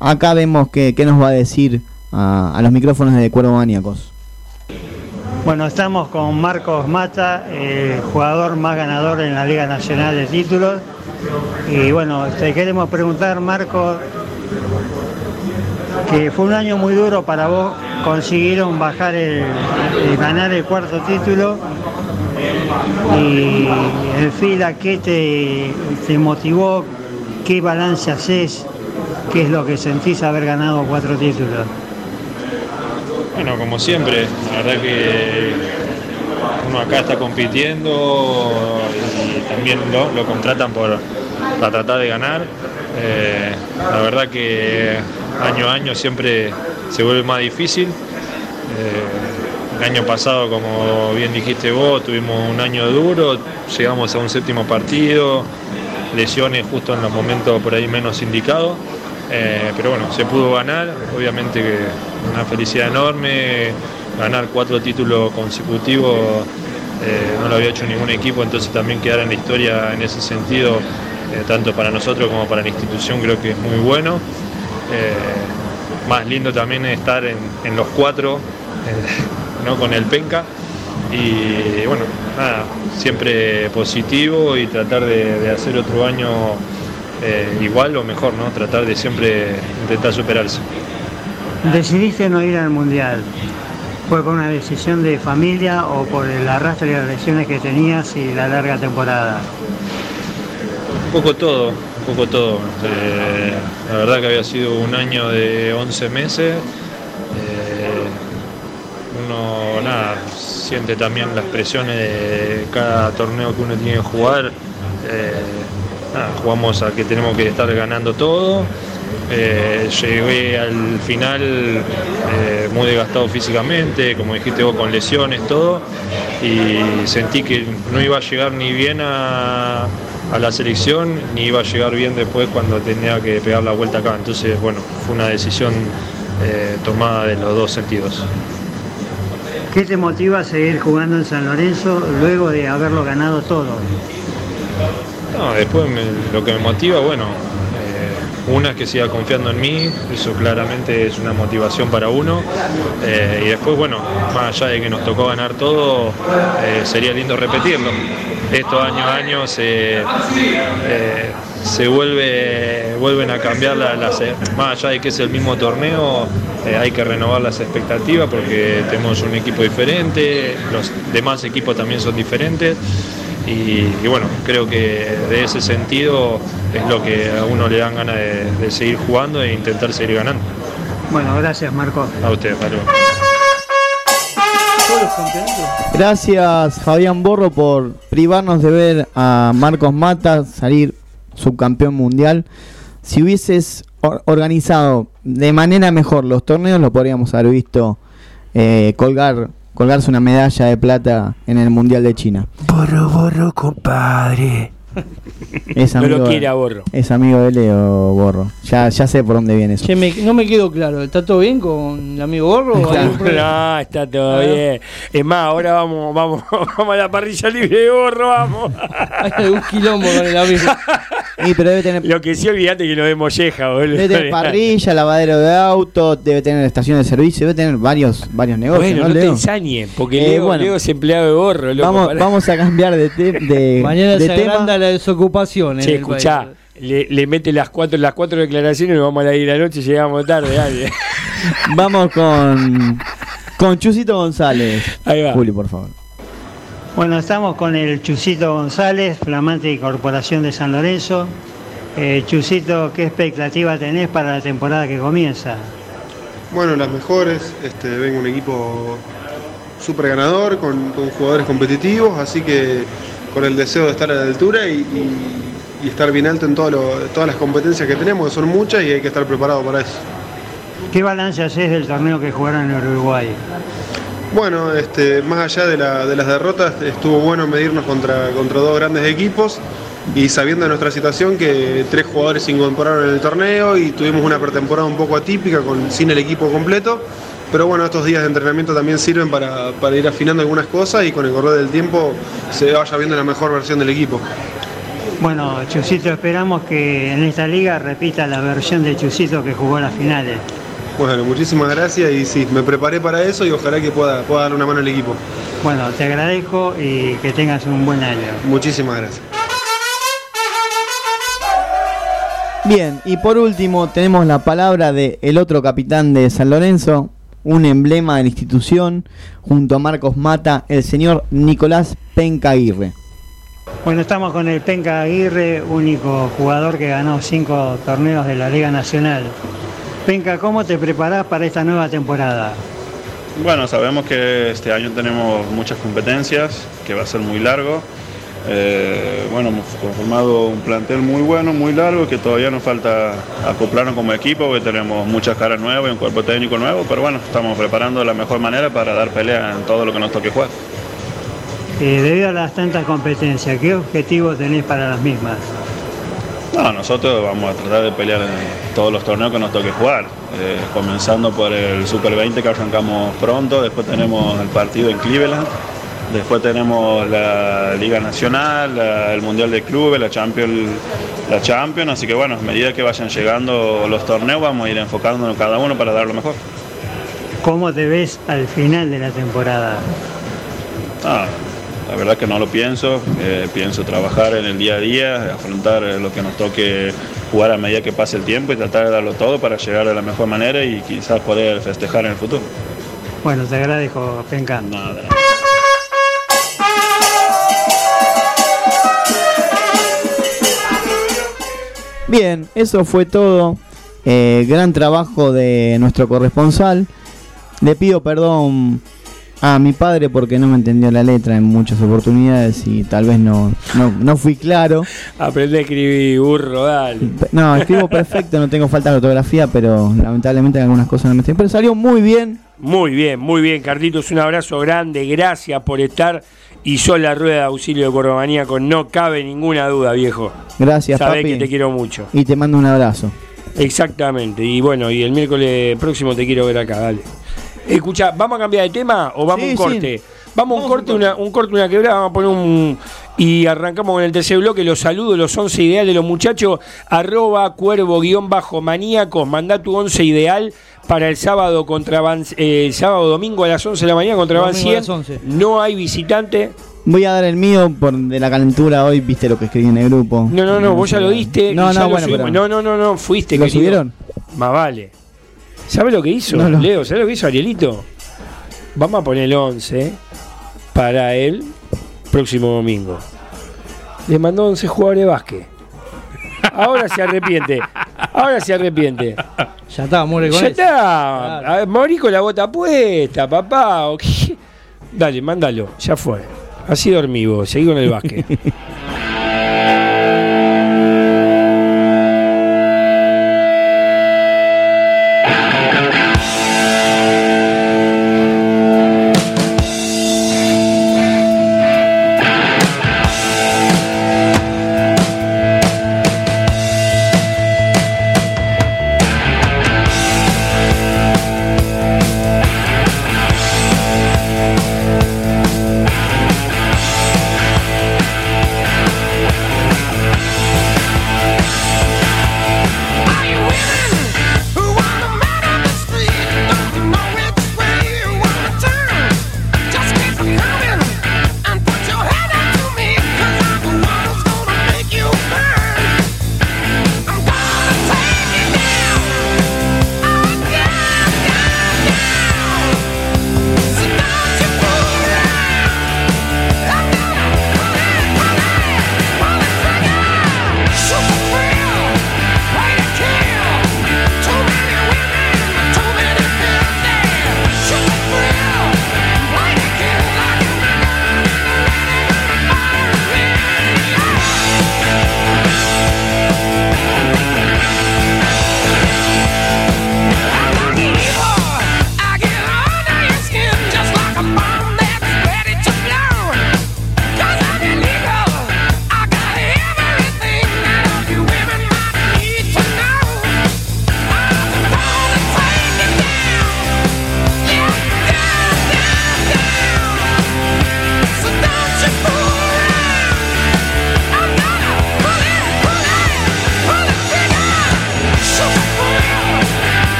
acá vemos que, qué nos va a decir a, a los micrófonos de Cuervo Maníacos. Bueno, estamos con Marcos Mata, el jugador más ganador en la Liga Nacional de Títulos. Y bueno, te queremos preguntar, Marcos, que fue un año muy duro para vos, consiguieron bajar el, ganar el cuarto título. Y el fila, ¿qué te, te motivó? ¿Qué balance haces? ¿Qué es lo que sentís haber ganado cuatro títulos? Bueno, como siempre, la verdad que uno acá está compitiendo y también lo, lo contratan por, para tratar de ganar. Eh, la verdad que año a año siempre se vuelve más difícil. Eh, el año pasado, como bien dijiste vos, tuvimos un año duro, llegamos a un séptimo partido, lesiones justo en los momentos por ahí menos indicados. Eh, pero bueno, se pudo ganar, obviamente que una felicidad enorme, ganar cuatro títulos consecutivos eh, no lo había hecho ningún equipo, entonces también quedar en la historia en ese sentido, eh, tanto para nosotros como para la institución, creo que es muy bueno. Eh, más lindo también es estar en, los cuatro, ¿no? con el Penca. Y bueno, nada, siempre positivo y tratar de, hacer otro año igual o mejor, ¿no? Tratar de siempre intentar superarse. Decidiste no ir al Mundial. ¿Fue por una decisión de familia o por el arrastre de las lesiones que tenías y la larga temporada? Un poco todo, un poco todo. Eh, la verdad que había sido un año de 11 meses. Eh, uno nada, siente también las presiones de cada torneo que uno tiene que jugar. Eh, jugamos a que tenemos que estar ganando todo. Eh, llegué al final eh, muy desgastado físicamente, como dijiste vos, con lesiones, todo, y sentí que no iba a llegar ni bien a, a la selección, ni iba a llegar bien después cuando tenía que pegar la vuelta acá. Entonces, bueno, fue una decisión eh, tomada de los dos sentidos. ¿Qué te motiva a seguir jugando en San Lorenzo luego de haberlo ganado todo? No, después me- lo que me motiva, bueno, una es que siga confiando en mí, eso claramente es una motivación para uno. Eh, y después, bueno, más allá de que nos tocó ganar todo, eh, sería lindo repetirlo. Esto año a año se, eh, se vuelve, vuelven a cambiar la- las, más allá de que es el mismo torneo, hay que renovar las expectativas porque tenemos un equipo diferente, los demás equipos también son diferentes Y, y bueno, creo que de ese sentido es lo que a uno le dan ganas de, de seguir jugando e intentar seguir ganando. Bueno, gracias Marco. A ustedes, hasta luego. Gracias Fabián Borro por privarnos de ver a Marcos Mata salir subcampeón mundial. Si hubieses or- organizado de manera mejor los torneos, lo podríamos haber visto eh, colgar colgarse una medalla de plata en el mundial de China. Borro, borro, compadre. Es No lo amigo quiere a Borro. Es amigo de Leo Borro. Ya, ya sé por dónde viene eso. Che, me- no me quedó claro. ¿Está todo bien con el amigo Gorro? o algún problema? No, está todo Ah. bien. Es más, ahora vamos, vamos, vamos a la parrilla libre de Borro, vamos. Hay algún quilombo con el amigo. Y pero debe tener, Lo que sí, olvídate que lo de molleja, boludo. debe tener parrilla, lavadero de auto, debe tener estación de servicio, debe tener varios, varios negocios, Bueno, ¿no, no, te ensañes, porque Eh, Leo, bueno. Leo es empleado de Borro. loco, Vamos, vamos a cambiar de, te- de, Mañana de se tema. La desocupación. Che, escuchá, le, le mete las cuatro, las cuatro declaraciones y nos vamos a la de la noche y llegamos tarde, dale. Vamos con, con Chusito González. Ahí va. Juli, por favor. Bueno, estamos con el Chusito González, flamante Corporación de San Lorenzo. Eh, Chusito, ¿qué expectativa tenés para la temporada que comienza? Bueno, las mejores. Este, vengo un equipo súper ganador, con, con jugadores competitivos, así que con el deseo de estar a la altura y, y- y estar bien alto en todo lo- todas las competencias que tenemos, que son muchas y hay que estar preparado para eso. ¿Qué balance haces del torneo que jugaron en Uruguay? Bueno, este, más allá de, la- de las derrotas, estuvo bueno medirnos contra, contra dos grandes equipos y sabiendo de nuestra situación que tres jugadores se incorporaron en el torneo y tuvimos una pretemporada un poco atípica con, sin el equipo completo. Pero bueno, estos días de entrenamiento también sirven para, para ir afinando algunas cosas y con el correr del tiempo se vaya viendo la mejor versión del equipo. Bueno, Chusito, esperamos que en esta liga repita la versión de Chusito que jugó las finales. Bueno, muchísimas gracias y sí, me preparé para eso y ojalá que pueda, pueda darle una mano al equipo. Bueno, te agradezco y que tengas un buen año. Muchísimas gracias. Bien, y por último tenemos la palabra de el otro capitán de San Lorenzo, un emblema de la institución, junto a Marcos Mata, el señor Nicolás Penca Aguirre. Bueno, estamos con el Penca Aguirre, único jugador que ganó cinco torneos de la Liga Nacional. Penca, ¿cómo te preparás para esta nueva temporada? Bueno, sabemos que este año tenemos muchas competencias, que va a ser muy largo. Eh, bueno, hemos conformado un plantel muy bueno, muy largo, que todavía nos falta acoplarnos como equipo, porque tenemos muchas caras nuevas y un cuerpo técnico nuevo, pero bueno, estamos preparando de la mejor manera para dar pelea en todo lo que nos toque jugar. Eh, debido a las tantas competencias, ¿qué objetivos tenés para las mismas? No, nosotros vamos a tratar de pelear en todos los torneos que nos toque jugar, eh, comenzando por el Super 20 que arrancamos pronto, después tenemos el partido en Cleveland, después tenemos la Liga Nacional, la- el Mundial de Clubes, la Champions, la Champions, así que bueno, a medida que vayan llegando los torneos vamos a ir enfocándonos cada uno para dar lo mejor. ¿Cómo te ves al final de la temporada? Ah, la verdad que no lo pienso, eh, pienso trabajar en el día a día, afrontar eh, lo que nos toque jugar a medida que pase el tiempo y tratar de darlo todo para llegar de la mejor manera y quizás poder festejar en el futuro. Bueno, te agradezco, Penca. Nada. Bien, eso fue todo. Eh, gran trabajo de nuestro corresponsal. Le pido perdón a mi padre porque no me entendió la letra en muchas oportunidades y tal vez no, no, no fui claro. Aprende a escribir, burro, dale. No, escribo perfecto, no tengo falta de ortografía, pero lamentablemente en algunas cosas no me entiendo. Pero salió muy bien. Muy bien, muy bien, Carlitos. Un abrazo grande, gracias por estar. Y sos la rueda de auxilio de Cordomaníaco, no cabe ninguna duda, viejo. Gracias, Sabés papi. que te quiero mucho. Y te mando un abrazo. Exactamente. Y bueno, y el miércoles próximo te quiero ver acá, dale. Escucha, ¿vamos a cambiar de tema o vamos a Sí, un corte? sí. Vamos a un corte, una, un corte, una quebrada, vamos a poner un. Y arrancamos con el tercer bloque. Los saludos, los 11 ideales de los muchachos. Arroba cuervo guion bajo maníacos. Mandá tu 11 ideal para el sábado contra Van, eh, el sábado domingo a las 11 de la mañana contra Van Domingo a las 100. 11. No hay visitante. Voy a dar el mío por de la calentura hoy, viste lo que escribí en el grupo. No, no, no, vos ya lo diste. No, no, bueno, pero- no, no, no, no, fuiste. ¿Lo querido. subieron? Más vale. ¿Sabes lo que hizo, No, no. Leo? ¿Sabes lo que hizo Arielito? Vamos a poner el 11 para el próximo domingo. Le mandó 11 jugadores de básquet. Ahora se arrepiente. Ahora se arrepiente. Ya está, muere con Ya eso. está. Ver, Morí con la bota puesta, papá. Dale, mándalo. Ya fue. Así dormí vos. Seguí con el básquet.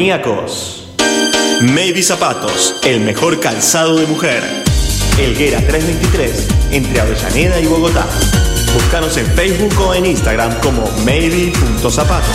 Maníacos. Maybe Zapatos, el mejor calzado de mujer. Elguera 323, entre Avellaneda y Bogotá. Búscanos en Facebook o en Instagram como maybe.zapatos.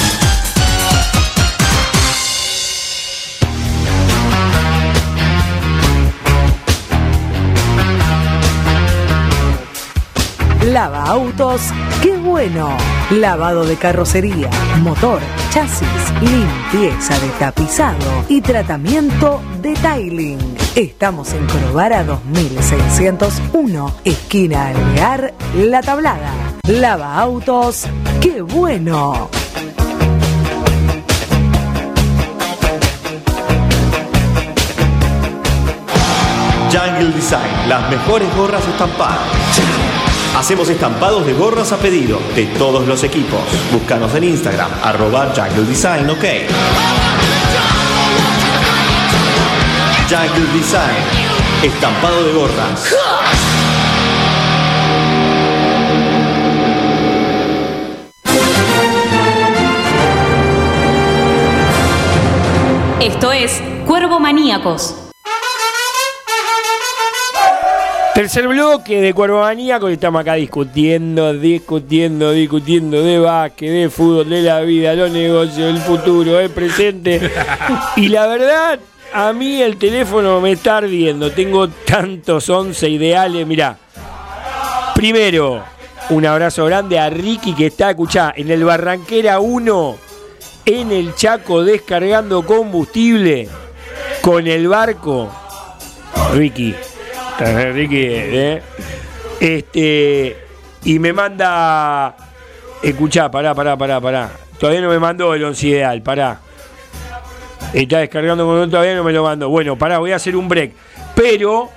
Lava autos, qué bueno. Lavado de carrocería, motor, chasis, limpieza de tapizado y tratamiento de tiling. Estamos en Corobara 2601, esquina Alvear, La Tablada. Lava autos, qué bueno. Jungle Design, las mejores gorras estampadas. Hacemos estampados de gorras a pedido de todos los equipos. Búscanos en Instagram, arroba Jungle Design, ok. Jungle Design, estampado de gorras. Esto es Cuervo Maníacos. Tercer bloque de Cuervo Maníaco y estamos acá discutiendo, discutiendo, discutiendo de básquet, de fútbol, de la vida, los negocios, el futuro, el presente. Y la verdad, a mí el teléfono me está ardiendo. Tengo tantos once ideales. Mirá, primero, un abrazo grande a Ricky que está, escuchá, en el Barranquera 1, en el Chaco, descargando combustible con el barco. Ricky, Ricky, ¿eh? Este. Y me manda. Escuchá, pará, pará, pará, pará. Todavía no me mandó el once ideal, pará. Está descargando con todavía no me lo mandó. Bueno, pará, voy a hacer un break. Pero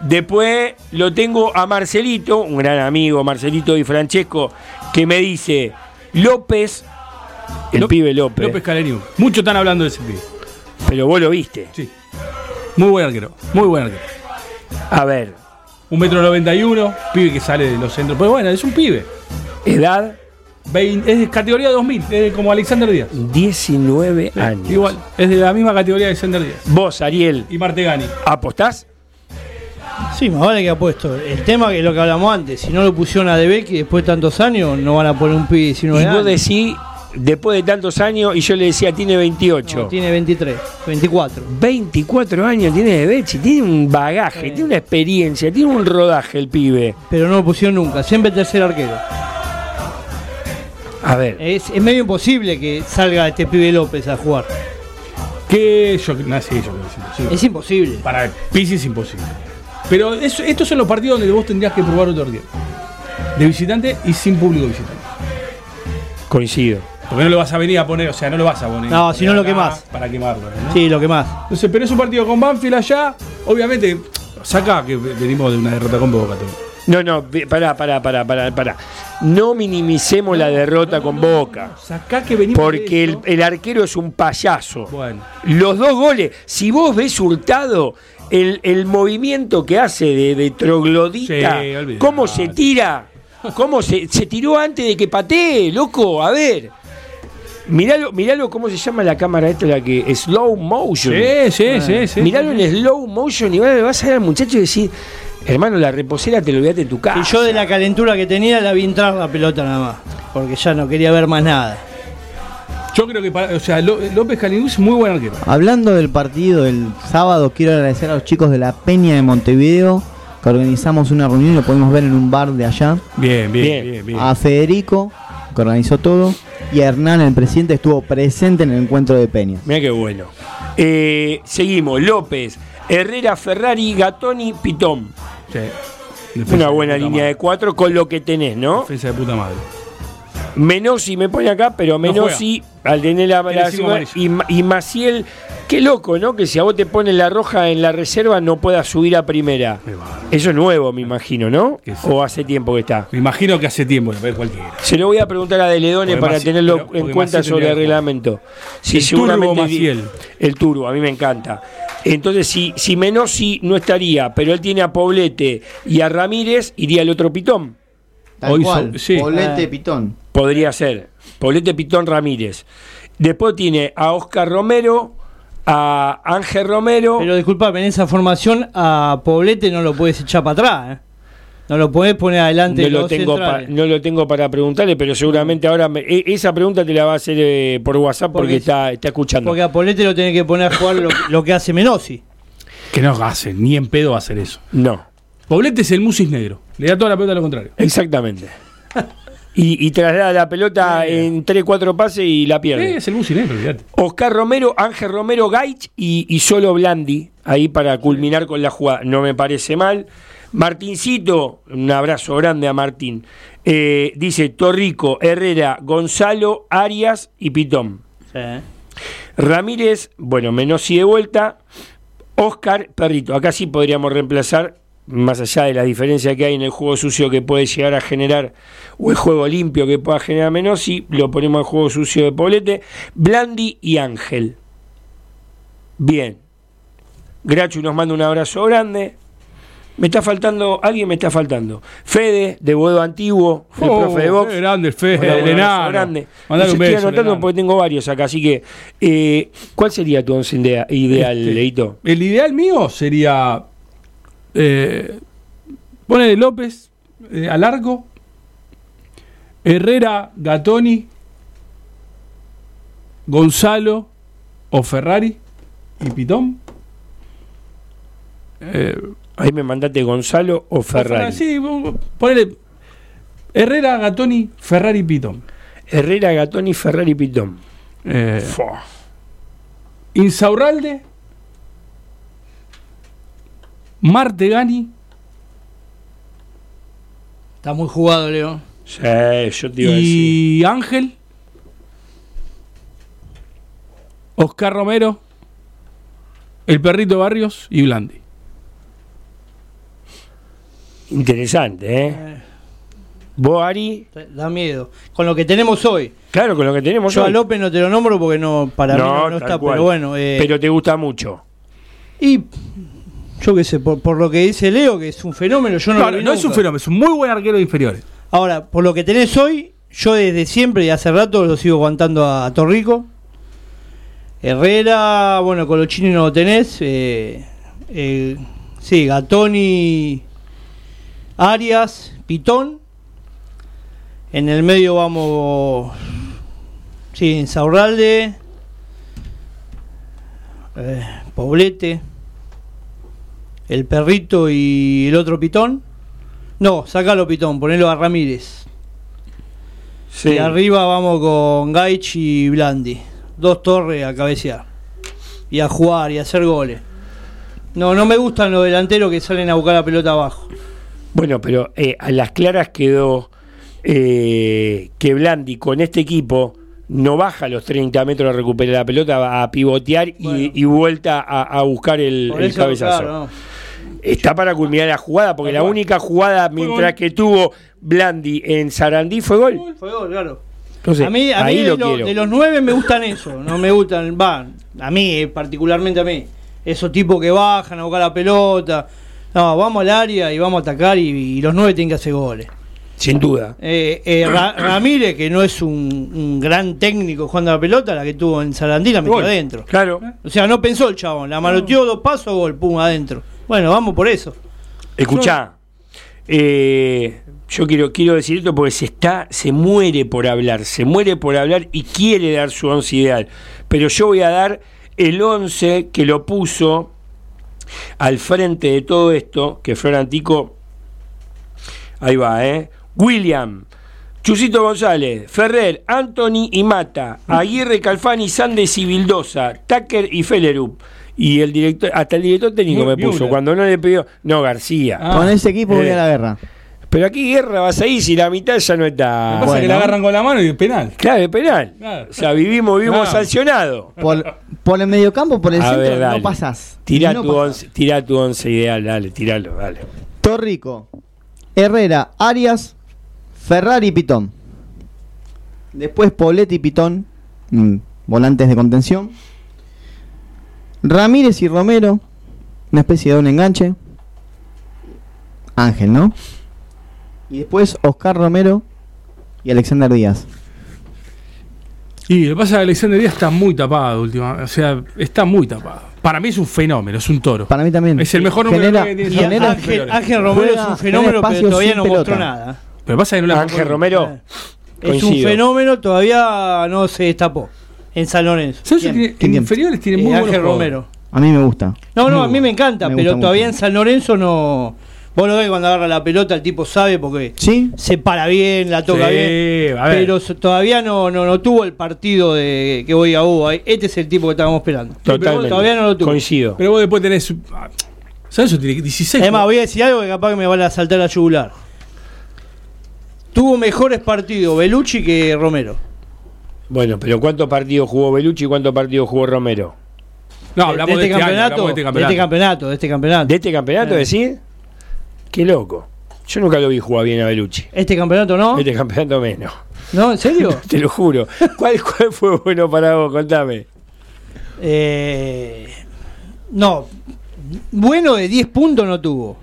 después lo tengo a Marcelito, un gran amigo, Marcelito y Francesco, que me dice: López, el pibe López. López Caleriu. Muchos están hablando de ese pibe. Pero vos lo viste. Sí. Muy buen arquero. Muy buen arquero. A ver, Un metro noventa y uno, pibe que sale de los centros. Pues bueno, es un pibe. edad Vein- es de categoría 2000, es como Alexander Díaz. 19 Sí, años. Igual, es de la misma categoría de Alexander Díaz. Vos, Ariel, Y Martegani. ¿apostás? Sí, más vale que ha puesto. El tema que es lo que hablamos antes, si no lo pusieron a Debeck y después de tantos años, no van a poner un pibe de 19 Y vos años. decís, después de tantos años, y yo le decía, tiene 28. No, tiene 23, 24. 24 años tiene de Bechi, tiene un bagaje, tiene una experiencia, tiene un rodaje el pibe. Pero no lo pusieron nunca, siempre tercer arquero. A ver, Es, es medio imposible que salga este pibe López a jugar. Que yo, no, sí, yo creo que es imposible. Es imposible. Para Pizzi es imposible. Pero eso- estos son los partidos donde vos tendrías que probar otro arquero. De visitante y sin público visitante. coincido. Porque no lo vas a venir a poner, o sea, no lo vas a poner. No, si no lo quemás. Para quemarlo. ¿no? Sí, lo que más. Entonces, pero es un partido con Banfield allá. Obviamente, saca que venimos de una derrota con Boca. también. No, no, pará, pará, pará, pará, pará. No minimicemos la derrota con Boca. Sacá que venimos Porque de el, arquero es un payaso. Bueno. Los dos goles, si vos ves Hurtado, el, el movimiento que hace de, de troglodita, Sí, cómo se tira, cómo se, se tiró antes de que patee, loco, a ver. Miralo, miralo cómo se llama la cámara esta, la que slow motion. Sí, sí, sí, sí. Miralo en slow motion y vas vas a ver al muchacho y decir, hermano, la reposera te lo olvidaste en tu casa. Y yo de la calentura que tenía la vi entrar la pelota nada más. Porque ya no quería ver más nada. Yo creo que, para- o sea, Ló- López Calinú es muy buen arquero. Hablando del partido del sábado, quiero agradecer a los chicos de la Peña de Montevideo que organizamos una reunión y lo pudimos ver en un bar de allá. Bien, bien, Bien. bien, bien. A Federico, que organizó todo, y Hernán, el presidente, estuvo presente en el encuentro de Peña. Mira qué bueno. Eh, seguimos, López, Herrera, Ferrari, Gatoni, Pitón. Sí. Defensa Una buena línea madre. de cuatro con lo que tenés, ¿no? Defensa de puta madre. Menosi me pone acá, pero Menosi, al tener la, la- y, y Maciel, qué loco, ¿no? Que si a vos te ponen la roja en la reserva no puedas subir a primera. Eso es nuevo, me imagino, ¿no? O hace tiempo que está. Me imagino que hace tiempo, cualquiera. Se lo voy a preguntar a Deledone para Maciel- tenerlo pero- en cuenta Maciel sobre el reglamento. Sí, El Turbo Maciel. El turbo, a mí me encanta. Entonces, si, si Menosi no estaría, pero él tiene a Poblete y a Ramírez, iría el otro pitón. Tal Hoy cual, so- sí. Poblete Ah. Pitón. Podría ser. Poblete, Pitón, Ramírez. Después tiene a Oscar Romero, a Ángel Romero. Pero disculpame, en esa formación a Poblete no lo puedes echar para atrás. ¿eh? No lo puedes poner adelante. No de lo, tengo pa- no lo tengo para preguntarle, pero seguramente ahora me- e- esa pregunta te la va a hacer eh, por WhatsApp porque, Porque- está, está escuchando. Porque a Poblete lo tenés que poner a jugar lo, lo que hace Menosi. Que no hace, ni en pedo va a hacer eso. No. Poblete es el musis negro. Le da toda la pelota a lo contrario. Exactamente. y, y traslada la pelota en 3-4 pases y la pierde. Es el fíjate. Oscar Romero, Ángel Romero, Gaich y, y solo Blandi ahí para culminar con la jugada. No me parece mal. Martincito, un abrazo grande a Martín. Eh, dice Torrico, Herrera, Gonzalo, Arias y Pitón. Ramírez, bueno, Menossi de vuelta. Oscar, Perrito. Acá sí podríamos reemplazar, más allá de la diferencia que hay en el juego sucio que puede llegar a generar, o el juego limpio que pueda generar Menossi, lo ponemos al juego sucio de Poblete. Blandi y Ángel. Bien. Grachu nos manda un abrazo grande. Me está faltando, alguien me está faltando. Fede, de Boedo Antiguo, el Oh, profe de Vox. qué grande el Fede, un el enano. grande. Mandale un Estoy beso, el anotando porque tengo varios acá, así que, eh, ¿cuál sería tu once idea- ideal, Este, Leito? El ideal mío sería eh, ponerle López eh, a largo, Herrera, Gatoni, Gonzalo o Ferrari y Pitón. Eh, Ahí me mandaste Gonzalo o Ferrari. Sí, ponele Herrera, Gatoni, Ferrari, Pitón. Herrera, Gatoni, Ferrari, Pitón. Eh. Insaurralde, Martegani, Está muy jugado, Leo. Sí, yo te iba a decir. y Ángel, Oscar Romero, el perrito Barrios y Blandi. Interesante, ¿eh? Vos, Ari. Da miedo. Con lo que tenemos hoy. Claro, con lo que tenemos Yo a. López no te lo nombro porque no para mí no, está, cual. pero bueno. eh, Pero te gusta mucho. Y yo qué sé, por, por lo que dice Leo, que es un fenómeno, yo no, lo vi no es un fenómeno, es un muy buen arquero de inferiores. Ahora, por lo que tenés hoy, yo desde siempre y hace rato lo sigo aguantando a, Torrico. Herrera, bueno, chinos no lo tenés. Eh, eh, sí, Gatoni, Arias, Pitón. En el medio vamos. Sí, Insaurralde. eh, Poblete. El perrito y el otro Pitón. No, sacalo Pitón, ponelo a Ramírez. Sí. Y arriba vamos con Gaich y Blandi. Dos torres a cabecear. Y a jugar y a hacer goles. No, no me gustan los delanteros que salen a buscar la pelota abajo. Bueno, pero eh, a las claras quedó eh, que Blandi con este equipo no baja los 30 metros a recuperar la pelota, va a pivotear y, y vuelta a, a buscar el, cabezazo. no. Está para culminar la jugada, porque la única jugada mientras que tuvo Blandi en Sarandí fue gol. Fue gol, claro. Entonces, a mí, a mí de, lo de los nueve me gustan eso. No me gustan, va, a mí, eh, particularmente a mí. Esos tipos que bajan a buscar la pelota. No, vamos al área y vamos a atacar y, y los nueve tienen que hacer goles. Sin duda. Eh, eh, Ra- Ramírez, que no es un, un gran técnico jugando a la pelota, la que tuvo en Sarandí la metió adentro. Claro. O sea, no pensó el chabón, la manoteó dos pasos, gol, pum, adentro. Bueno, vamos por eso. Escuchá, eh, yo quiero, quiero decir esto porque se está, se muere por hablar, se muere por hablar y quiere dar su once ideal. Pero yo voy a dar el once que lo puso al frente de todo esto, que Flor Antico, ahí va, ¿eh? William, Chusito González, Ferrer, Anthony y Mata, Aguirre, Calfani, Sandes y Vildosa, Tucker y Fellerup. Y el director, hasta el director técnico me puso, cuando no le pidió, no, García. Con ese equipo voy Eh, a la guerra. Pero aquí guerra vas ahí si la mitad ya no está. Lo que pasa es que la agarran con la mano y penal. Claro, es penal. Claro. O sea, vivimos, vivimos Claro. sancionados. Por, por el mediocampo, por el A centro, ver, no pasás. Tirá, No tu pasás. once, tirá tu once ideal, dale, tiralo, dale. Torrico, Herrera, Arias, Ferrari y Pitón. Después Poblete y Pitón, mm, volantes de contención. Ramírez y Romero, una especie de un enganche. Ángel, ¿no? Y después Oscar Romero y Alexander Díaz. Y lo que pasa es que Alexander Díaz está muy tapado últimamente. O sea, está muy tapado. Para mí es un fenómeno, es un toro. Para mí también. Es el mejor número Genera- que tiene genera-. Ángel, Romero es un fenómeno, pero todavía no mostró nada. Pero pasa que no la Ángel Romero. Es un fenómeno, todavía no se destapó en San Lorenzo. Santos ¿Quién? tiene- ¿Quién, en inferiores tiene Eh, muy buenos Ángel jugadores. Romero. A mí me gusta. No, no, a mí me encanta, Me pero gusta todavía en San Lorenzo no. Vos lo ves cuando agarra la pelota, el tipo sabe porque Sí. se para bien, la toca Sí, bien. a ver. Pero todavía no, no, no tuvo el partido de que voy a Hugo. Este es el tipo que estábamos esperando. Totalmente. Todavía no lo tuvo. Coincido. Pero vos después tenés. ah, Santos tiene 16. Además, voy a decir algo que capaz que me van a saltar la yugular. Tuvo mejores partidos Belucci que Romero. Bueno, pero ¿cuántos partidos jugó Belucci y cuántos partidos jugó Romero? No, de, hablamos de de, este este año, hablamos de este de campeonato. este campeonato, de este campeonato. ¿De este campeonato Eh. decís? Qué loco. Yo nunca lo vi jugar bien a Belucci. Este campeonato no. Este campeonato menos. ¿No? ¿En serio? Te lo juro. ¿Cuál, cuál fue bueno para vos? Contame. Eh, no, bueno de 10 puntos no tuvo.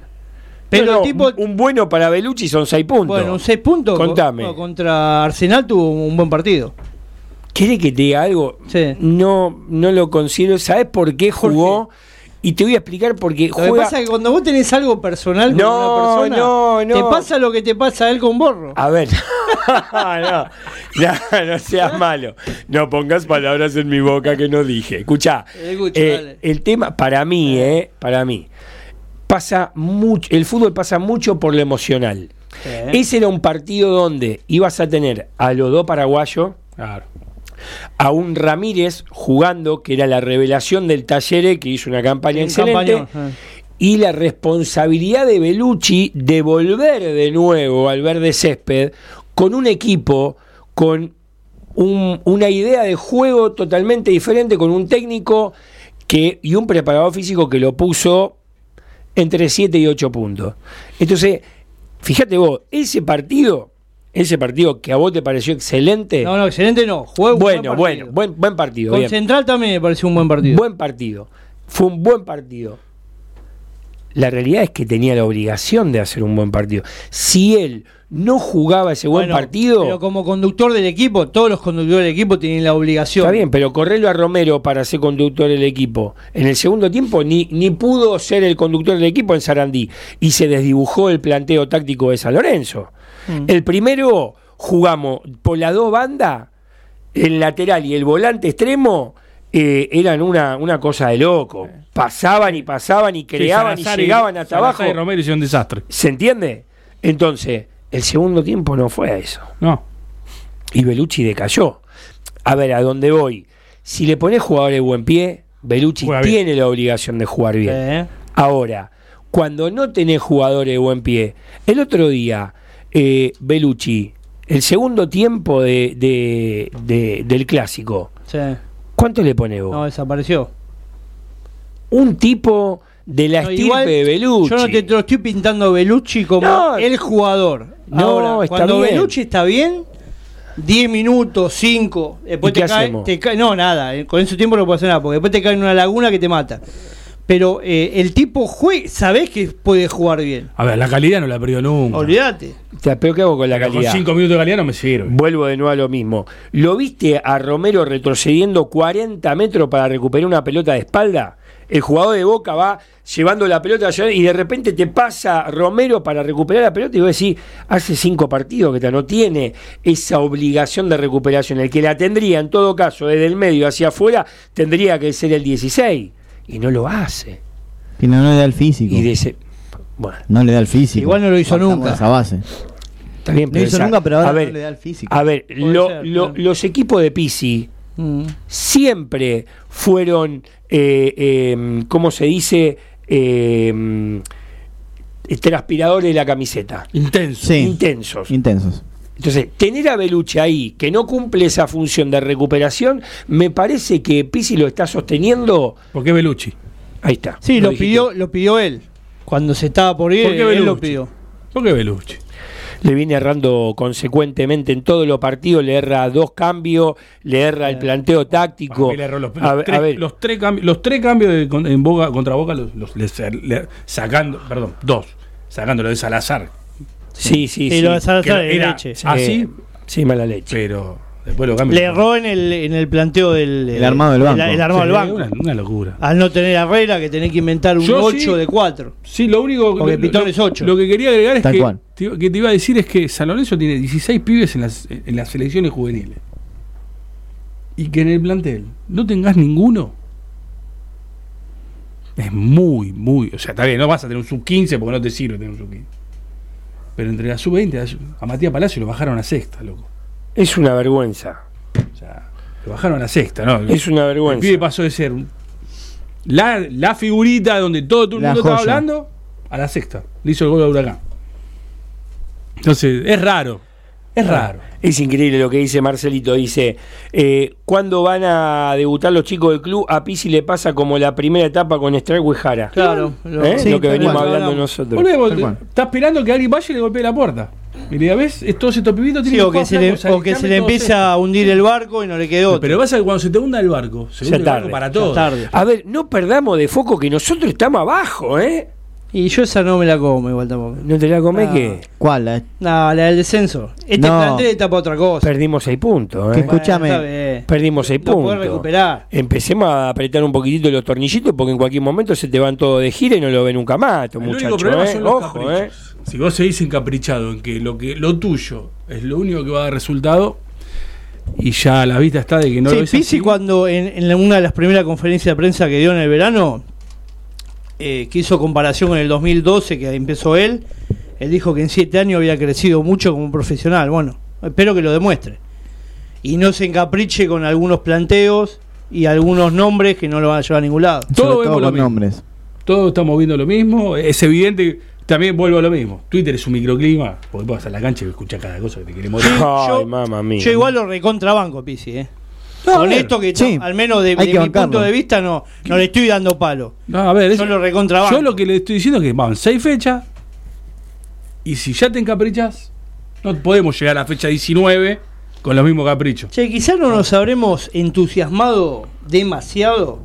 Pero No, tipo, un bueno para Belucci son 6 puntos. bueno, un 6 puntos. co- Contame. no, contra Arsenal tuvo un buen partido. ¿Querés que te diga algo? Sí. No, no lo considero. ¿Sabes por qué jugó? Y te voy a explicar porque Lo que pasa es que cuando vos tenés algo personal con una persona, no, no. te pasa lo que te pasa a él con Borro. A ver, no, no, no seas malo. No pongas palabras en mi boca que no dije. Escucha, Escucho, dale. el tema para mí, eh, para mí, pasa mucho. El fútbol pasa mucho por lo emocional. Ese era un partido donde ibas a tener a los dos paraguayos, Claro. A un Ramírez jugando, que era la revelación del Talleres, que hizo una campaña Un excelente, campañón, eh. y la responsabilidad de Belucci de volver de nuevo al verde césped con un equipo, con un- una idea de juego totalmente diferente, con un técnico que, y un preparador físico que lo puso entre 7 y 8 puntos. Entonces, fíjate vos, ese partido, ese partido que a vos te pareció excelente, No, no, excelente no. Jugó un buen bueno, partido. bueno, buen, buen partido. Con bien. Central también me pareció un buen partido. Buen partido. Fue un buen partido. La realidad es que tenía la obligación de hacer un buen partido. Si él no jugaba ese buen Bueno, partido, Pero como conductor del equipo, todos los conductores del equipo tienen la obligación. está bien, pero correrlo a Romero para ser conductor del equipo. En el segundo tiempo ni, ni pudo ser el conductor del equipo en Sarandí y se desdibujó el planteo táctico de San Lorenzo. Mm. El primero jugamos por las dos bandas, el lateral y el volante extremo eh, eran una, una cosa de loco. Pasaban y pasaban y creaban Sí, y llegaban hasta abajo. y Romero hicieron un desastre. ¿Se entiende? Entonces, el segundo tiempo no fue a eso. No. Y Belucci decayó. A ver, ¿a dónde voy? Si le pones jugadores de buen pie, Belucci Juega bien. tiene la obligación de jugar bien. Eh, Ahora, cuando no tenés jugadores de buen pie, el otro día, eh, Belucci, el segundo tiempo de, de- de- del clásico, sí. ¿cuánto le pones vos? No, desapareció. Un tipo de la No, estirpe igual, de Belucci. Yo no te, te lo estoy pintando Belucci como No. el jugador. No, Ahora, está cuando bien. Belucci está bien, 10 minutos, 5, después ¿Y qué te cae, te cae- No, nada, eh, con ese tiempo no puedo hacer nada, porque después te cae en una laguna que te mata. Pero eh, el tipo juega, sabés que puede jugar bien. A ver, la calidad no la perdió nunca. Olvídate. O sea, ¿Pero qué hago con la Con calidad? cinco minutos de calidad no me sirve. Vuelvo de nuevo a lo mismo. ¿Lo viste a Romero retrocediendo 40 metros para recuperar una pelota de espalda? El jugador de Boca va llevando la pelota y de repente te pasa Romero para recuperar la pelota y vos decís, hace cinco partidos que no tiene esa obligación de recuperación. El que la tendría en todo caso desde el medio hacia afuera tendría que ser el 16 y no lo hace. Que no, no le da el físico. Y ese, bueno, No le da el físico. Igual no lo hizo nunca. Esa base. está bien, No pero hizo esa- nunca, pero ahora a ver, no le da el físico. A ver, Puede lo- ser, lo- claro. los equipos de Pisi Mm. siempre fueron, eh, eh, ¿cómo se dice? Eh, transpiradores de la camiseta. Intenso. Sí. Intensos. Intensos. Entonces, tener a Belucci ahí, que no cumple esa función de recuperación, me parece que Pisi lo está sosteniendo. ¿Por qué Belucci? Ahí está. Sí, lo, pidió, lo pidió él. Cuando se estaba por ir, ¿Por qué él lo pidió. ¿Por qué Belucci? Le viene errando consecuentemente en todos los partidos, le erra dos cambios, le erra el planteo táctico. Le erró los, los A tres, a ver, los tres cambios, los tres cambios de- en Boca, contra Boca, los, los- le- le- sacando, perdón, dos, sacándolo de Salazar. Sí, sí, Sí, sí. lo Que de era leche. así, Sí, mala leche. pero Después lo cambia. Le erró en el, en el planteo del El armado del banco. El, el armado Sí, del banco. Una, una locura. Al no tener a Herrera, que tenés que inventar un Yo 8 sí- de 4. Sí, lo único Porque lo, Pitón lo- es ocho. Lo que quería agregar es Tal que cual. te, que te iba a decir es que San Lorenzo tiene 16 pibes en las, en las selecciones juveniles. Y que en el plantel no tengas ninguno. Es muy, muy. O sea, está bien, no vas a tener un sub 15 porque no te sirve tener un sub 15. Pero entre la sub 20 a Matías Palacio lo bajaron a sexta, loco. Es una vergüenza. O sea, lo bajaron a sexta, ¿no? Es una El vergüenza. pibe pasó de ser la, la figurita donde todo, todo el mundo estaba hablando a la sexta. Le hizo el gol a Huracán. Entonces, es raro. Es raro. Es increíble lo que dice Marcelito. Dice, eh, ¿cuándo van a debutar los chicos del club? A Pisi le pasa como la primera etapa con Estrella Guijara. Claro. Lo, ¿Eh? Sí, lo que venimos hablando nosotros. Volvemos, está esperando que alguien vaya y le golpee la puerta. Y le diga, ¿ves? Es- Todos estos pibitos Sí, tienen o que se le, o que se le empieza a hundir el barco y no le quedó. Pero pasa que cuando se te hunda el barco, se hunde el barco para todos. tarde. A ver, no perdamos de foco que nosotros estamos abajo, ¿eh? Y yo esa no me la como igual tampoco. ¿No te la comés Ah. que ¿Cuál? La- No, la del descenso. Este No. plantel está para otra cosa. perdimos seis puntos, ¿eh? escúchame. Perdimos seis puntos. recuperar. Empecemos a apretar un poquitito los tornillitos porque en cualquier momento se te van todos de gira y no lo ven nunca más, estos El único muchachos, problema ¿eh? son los Ojo, ¿eh? caprichos. Si vos seguís encaprichado en que lo que lo tuyo es lo único que va a dar resultado y ya la vista está de que no sí, lo es Pizzi así, cuando en, una de las primeras conferencias de prensa que dio en el verano, eh, que hizo comparación con el 2012 que empezó él, él dijo que en siete años había crecido mucho como profesional. Bueno, espero que lo demuestre. Y no se encapriche con algunos planteos y algunos nombres que no lo van a llevar a ningún lado. Todos Sobre vemos todo lo con mismo. nombres. todos estamos viendo lo mismo. Es evidente que también vuelvo a lo mismo. Twitter es un microclima, porque vas a la cancha y escuchás cada cosa que te queremos. Ay, yo- mamá mía. Yo igual lo recontrabanco, Pizzi, ¿eh? No, Con esto que sí, no- al menos de, mi bancarlo. punto de vista no, no le estoy dando palo. No, a ver, Yo es- lo yo lo que le estoy diciendo es que van seis fechas y si ya te encaprichas, no podemos llegar a la fecha 19 con los mismos caprichos. Che, quizás no nos habremos entusiasmado demasiado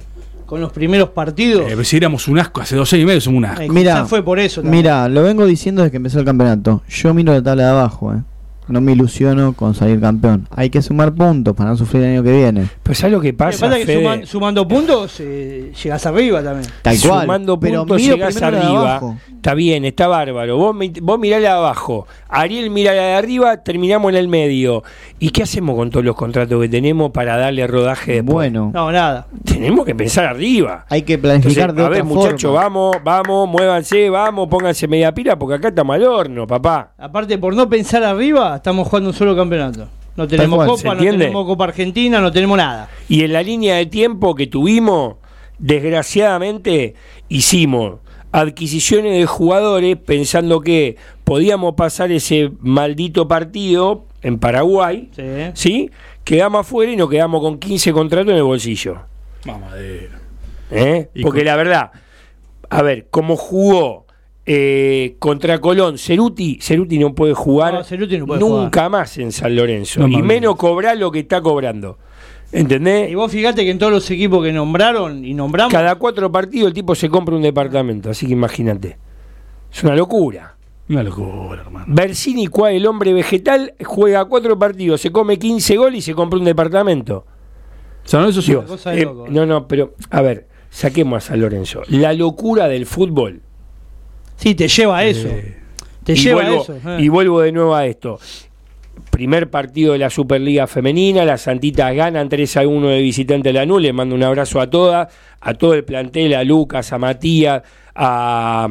con los primeros partidos. Eh, si éramos un asco hace dos años y medio, somos un asco. Eh, Mira, quizás fue por eso. también. Mira, lo vengo diciendo desde que empezó el campeonato. Yo miro la tabla de abajo, eh. No me ilusiono con salir campeón. Hay que sumar puntos para no sufrir el año que viene. Pues ¿sabes lo que Lo que pasa, pasa es que suman- sumando puntos eh, llegas arriba también. Tal cual. Sumando pero puntos de arriba. Está bien, está bárbaro. Vos, mi- vos mirá la de abajo. Ariel mira la de arriba, terminamos en el medio. ¿Y qué hacemos con todos los contratos que tenemos para darle rodaje después? Bueno, No, nada. Tenemos que pensar arriba. hay que Entonces, planificar de a ver, muchachos, vamos, vamos, muévanse, vamos, pónganse media pila porque acá estamos al horno, papá. Aparte, por no pensar arriba, estamos jugando un solo campeonato. No tenemos cual, ¿se Copa, no entiende? tenemos Copa Argentina, no tenemos nada. Y en la línea de tiempo que tuvimos, desgraciadamente, hicimos adquisiciones de jugadores pensando que podíamos pasar ese maldito partido en Paraguay, Sí. ¿sí? Quedamos afuera y nos quedamos con 15 contratos en el bolsillo. Mamadera. ¿eh? Porque con- la verdad, a ver, como jugó eh, contra Colón, Ceruti, Ceruti no puede jugar No, Ceruti no puede nunca más en San Lorenzo. No, y menos cobrar lo que está cobrando. ¿Entendés? Y vos fíjate que en todos los equipos que nombraron y nombramos, Cada cuatro partidos el tipo se compra un departamento, así que imagínate. Es una locura. Una locura, hermano. Bersini, cual el hombre vegetal, juega cuatro partidos, se come 15 goles y se compra un departamento. San Lorenzo sí. Eh, loco. no, no, pero a ver, saquemos a San Lorenzo. La locura del fútbol. Sí, te lleva a eso. Eh, te y, lleva vuelvo, a eso. eh. y vuelvo de nuevo a esto. Primer partido de la Superliga Femenina, las Santitas ganan 3 a 1 de visitante a la NU. Le mando un abrazo a todas, a todo el plantel, a Lucas, a Matías, a,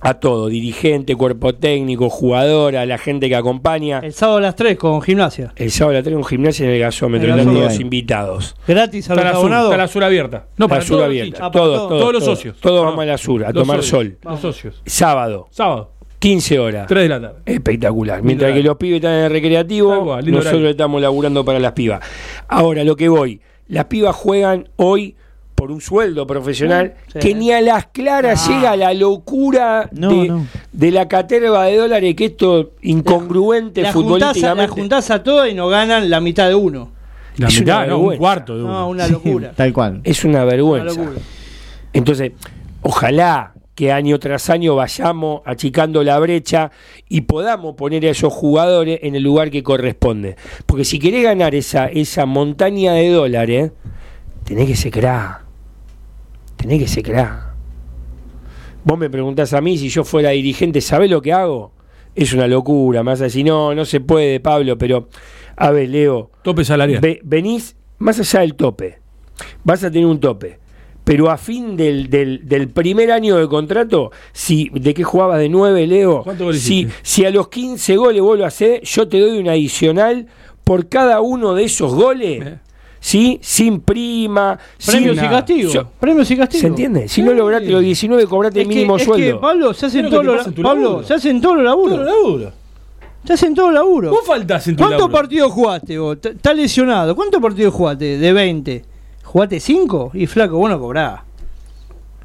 a todo, dirigente, cuerpo técnico, jugadora, la gente que acompaña. El sábado a las 3 con gimnasia. El sábado la tengo un gimnasio en el gasómetro, están todos invitados. Gratis a los la, sur, abonados. está la sur abierta. No, la para sur todos los abierta, todos, todos. todos, Todos los socios. Todos vamos a la sur, a los tomar socios. sol. Los socios. Sábado, Sábado, 15 horas. 3 de la tarde. Espectacular. Mientras que los pibes están en el recreativo, nosotros estamos laburando para las pibas. Ahora, lo que voy. Las pibas juegan hoy por un sueldo profesional Sí. que ni a las claras Ah. llega a la locura No, de, no. de la caterva de dólares que esto incongruente La juntás, a, la futbolísticamente. juntás a todas y nos ganan la mitad de uno. La Es una mitad, no, un cuarto de uno. No, una locura. Tal cual. Es una Una vergüenza. locura. Entonces, ojalá que año tras año vayamos achicando la brecha y podamos poner a esos jugadores en el lugar que corresponde. Porque si querés ganar esa, esa montaña de dólares, tenés que ser crack. Tenés que ser crack. Vos me preguntás a mí si yo fuera dirigente, ¿sabés lo que hago? Es una locura, más así, no, no se puede, Pablo, pero a ver, Leo. Tope salarial. ve- venís más allá del tope. Vas a tener un tope. Pero a fin del, del, del primer año de contrato, si ¿de qué jugabas de 9, Leo? ¿Cuántos goles Si, si a los 15 goles vos lo hacés, yo te doy un adicional por cada uno de esos goles. ¿Sí? Sin prima, Premios sin y castigos. Yo- Premios y castigos. ¿Se entiende? Si no lograste los 19, cobrate Es el que- mínimo es que, sueldo. Pablo, se hacen todos los Pablo, laburo. se hacen todos los laburos. Todo laburo. Se hacen todos los laburos. Vos faltás en tu ¿Cuántos laburo. partidos jugaste vos? Estás lesionado. ¿Cuántos partidos jugaste? De 20. ¿Jugaste 5? Y flaco, vos no cobrás.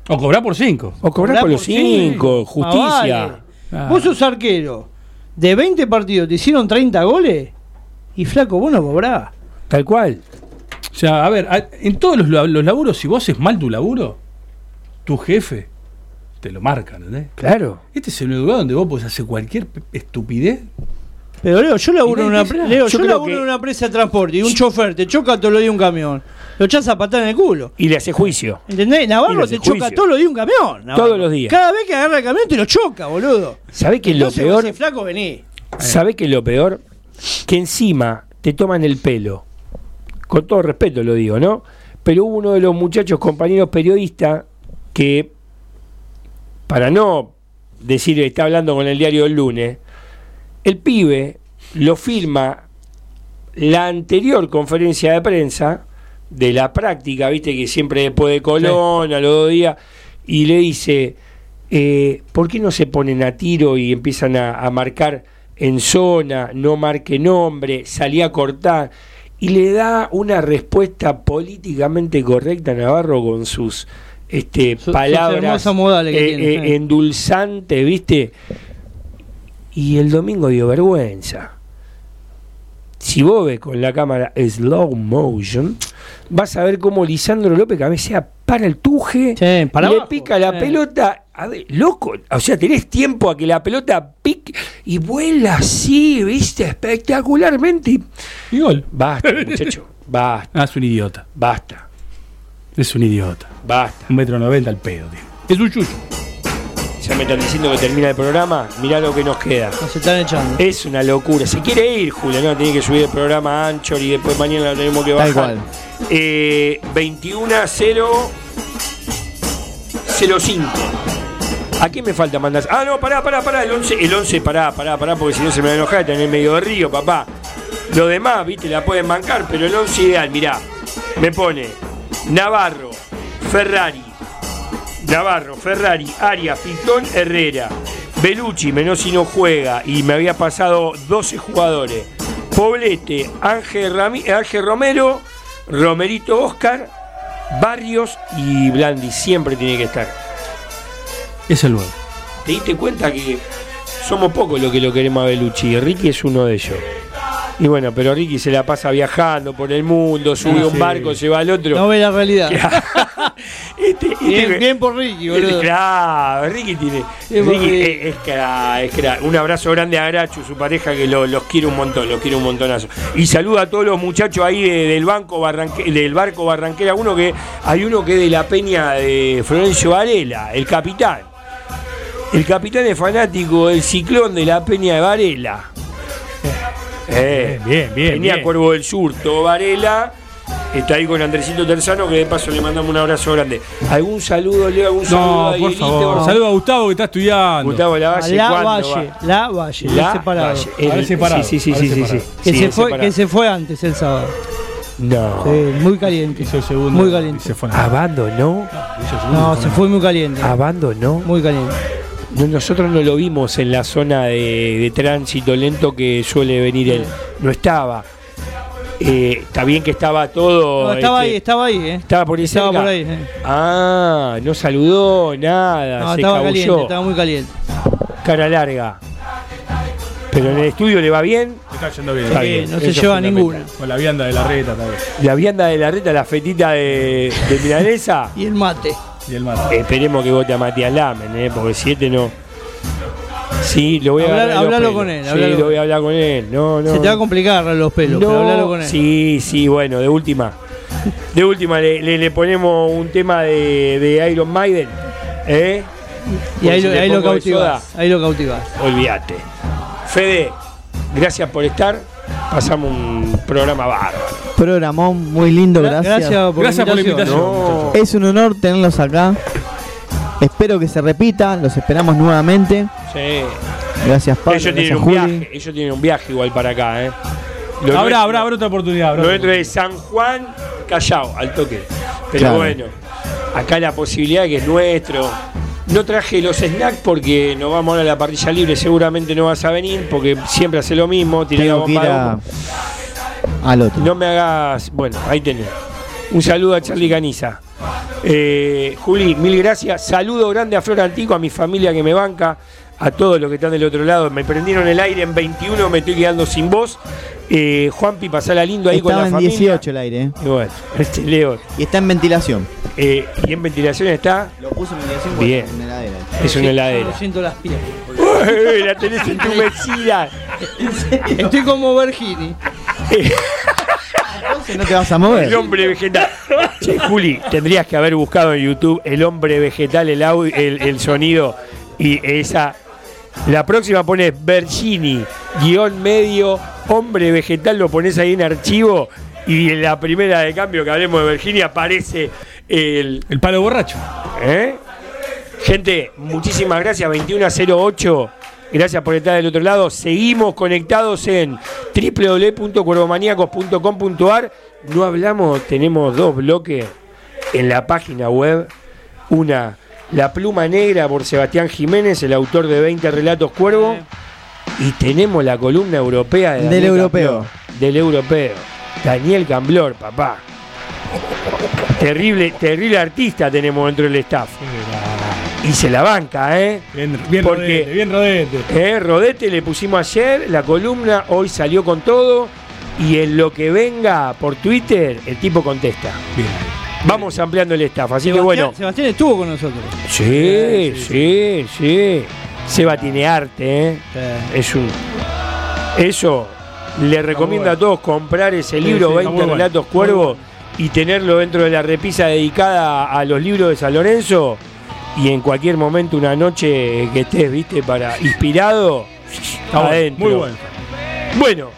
O cobrar por 5. O cobrás por los 5, justicia. Ah, vale. Vos sos arquero. De 20 partidos te hicieron 30 goles. Y flaco, vos no cobrás. Tal cual. O sea, a ver, en todos los, los laburos, si vos haces mal tu laburo, tu jefe te lo marca, ¿entendés? Claro. Este es el lugar donde vos podés hacer cualquier estupidez. Pero Leo, yo laburo en una, nadie te pre- dice Leo, yo laburo que- en una empresa de transporte y un chofer te choca todos los días un camión. Lo echás a patar en el culo. Y le hace juicio. ¿Entendés? Navarro te choca juicio. todos los días un camión. Navarro. Todos los días. Cada vez que agarra el camión te lo choca, boludo. ¿Sabés qué es lo Entonces, peor? flaco, vení. ¿Sabe qué es lo peor? Que encima te toman el pelo. Con todo respeto lo digo, ¿no? Pero hubo uno de los muchachos, compañeros periodistas, que, para no decir está hablando con el diario del lunes, el pibe lo firma la anterior conferencia de prensa de la práctica, viste que siempre después de Colón, a los dos días, y le dice, eh, ¿por qué no se ponen a tiro y empiezan a, a marcar en zona, no marque nombre, salí a cortar? Y le da una respuesta políticamente correcta a Navarro con sus este, palabras eh, tiene, eh, endulzantes, ¿viste? Y el domingo dio vergüenza. Si vos ves con la cámara slow motion, vas a ver cómo Lisandro López cabecea para el tuje, para le abajo, pica la sí. pelota, a ver, loco, o sea, tenés tiempo a que la pelota pique y vuela así, viste, espectacularmente. Y gol. Basta, muchacho, basta, Ah, es un idiota. basta, Es un idiota. basta. Un metro noventa al pedo, tío. Es un yuyo. Ya me están diciendo que termina el programa, mirá lo que nos queda. Nos están echando. Es una locura. Se quiere ir, Julio, ¿no? Tiene que subir el programa a Anchor y después mañana lo tenemos que Tal bajar. cual. Eh, 21 a 0 05. ¿A qué me falta mandar? Ah, no, pará, pará, pará. El 11, el 11 pará, pará, pará, porque si no se me va a enojar tener medio de río, papá. Lo demás, viste, la pueden bancar, pero el 11 ideal, mirá. Me pone Navarro, Ferrari, Navarro, Ferrari, Arias, Pitón, Herrera, Belucci, menos si no juega, y me había pasado 12 jugadores. Poblete, Ángel, Ángel Romero, Romerito Oscar, Barrios y Blandi. Siempre tiene que estar. Es el nuevo. ¿Te diste cuenta que somos pocos los que lo queremos a Belucci? Y Ricky es uno de ellos. Y bueno, pero Ricky se la pasa viajando por el mundo, sube Ah, a un sí. barco, se va al otro. No ve la realidad. Bien, bien por Ricky, boludo. Claro, Ricky tiene. Bien, Ricky Ricky. es, es cra- es cra. Un abrazo grande a Grachu, su pareja, que lo- los quiere un montón, los quiere un montonazo. Y saluda a todos los muchachos ahí de- del banco Barranque- del barco Barranquera. Uno que hay uno que es de la peña de Florencio Varela, el capitán. El capitán es fanático del ciclón de la peña de Varela. Eh, Bien, bien, Peña bien. Cuervo del Sur, todo Varela. Está ahí con Andresito Terzano, que de paso le mandamos un abrazo grande. ¿Algún saludo, Leo? ¿Algún saludo No, por Dieguito? favor. Saludo a Gustavo que está estudiando. Gustavo Lavalle, la ¿cuándo Valle, va? la Valle, La separado. Valle. El- separado, Sí, sí, sí, sí, sí. Que, Sí, se fue, separado. que se fue antes el sábado. No. Sí, muy caliente. Hizo el segundo. Muy caliente. se fue. ¿Abandonó? No, se fue muy caliente. ¿Abandonó? Muy caliente. No, nosotros no lo vimos en la zona de, de tránsito lento que suele venir él. No estaba. Eh, está bien que estaba todo. No, estaba este, ahí, estaba ahí, eh. Estaba por ahí Estaba cerca. por ahí. eh. Ah, no saludó, nada. No, se estaba cabulló. caliente, estaba muy caliente. Cara larga. Pero en el estudio le va bien. Le está yendo bien. Está Sí, bien, no eso se lleva ninguna. Con la vianda de la reta también. La vianda de la reta, la fetita de, de milanesa. Y el mate. Y el mate. Esperemos que vote a Matías Lamen, ¿eh? porque si este no. Sí, lo voy a Hablar- hablalo con él, Sí, lo voy a hablar con él. No, no. Se te va a complicar los pelos, pero hablalo con él. Sí, sí, bueno, de última. De última le, le- le ponemos un tema de, de Iron Maiden. ¿Eh? Y ahí, lo, ahí lo cautivas. Ahí lo cautivas. Olvídate. Fede, gracias por estar. Pasamos un programa bárbaro. Programón muy lindo, Gra- gracias. gracias por Gracias la por la invitación. invitación, No. Es un honor tenerlos acá. Espero que se repita, los esperamos nuevamente. Sí. Gracias Pablo, ellos tienen gracias un viaje, ellos tienen un viaje igual para acá, ¿eh? Lo Habrá, nuestro- habrá, habrá otra oportunidad. habrá Lo dentro de San Juan, Callao, al toque. Pero Claro. bueno, acá la posibilidad que es nuestro. No traje los snacks porque nos vamos ahora a la parrilla libre, seguramente no vas a venir porque siempre hace lo mismo, tirar la Tengo que ir bomba a- al otro. No me hagas. Bueno, ahí tenés. Un saludo a Charlie Caniza. Eh, Juli, mil gracias. Saludo grande a Flor Antico, a mi familia que me banca, a todos los que están del otro lado. Me prendieron el aire en 21, me estoy quedando sin voz. Eh, Juanpi, pasala lindo ahí Estaba con la en familia. 18 el aire. ¿eh? Y bueno, este Leo. Y está en ventilación. Eh, y en ventilación está. Lo puse en ventilación porque Bien. es una heladera. Es una heladera. Siento las piernas. Uy, la tenés entumecida. Estoy como. Entonces no te vas a mover. El hombre vegetal. Che, Juli, tendrías que haber buscado en YouTube el hombre vegetal, el, audio, el, el sonido y esa. La próxima pones Bergini, guion medio, hombre vegetal, lo pones ahí en archivo y en la primera de cambio que hablemos de Virginia aparece el. El palo borracho. ¿Eh? Gente, muchísimas gracias. 2108. Gracias por estar del otro lado. Seguimos conectados en www.cuervomaníacos.com.ar. No hablamos, tenemos dos bloques en la página web. Una, La Pluma Negra por Sebastián Jiménez, el autor de 20 relatos cuervo. Y tenemos la columna europea de Del europeo. Del europeo. Daniel Camblor, papá. Terrible, terrible artista tenemos dentro del staff. Y se la banca, ¿eh? Bien, bien Porque- rodete, bien rodete. Eh, Rodete le pusimos ayer la columna, hoy salió con todo y en lo que venga por Twitter el tipo contesta. Bien. Vamos ampliando el staff, así que bueno. Sebastián estuvo con nosotros. Sí, sí, sí. Seba tiene arte, ¿eh? Es un. Eso le recomiendo a todos comprar ese Sí, libro sí, está 20 muy bueno. relatos cuervos y tenerlo dentro de la repisa dedicada a los libros de San Lorenzo y en cualquier momento una noche que estés, viste, para inspirado Está adentro. muy bueno. Bueno,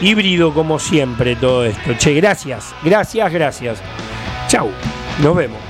híbrido como siempre todo esto. Che, gracias, gracias, gracias. Chau, nos vemos.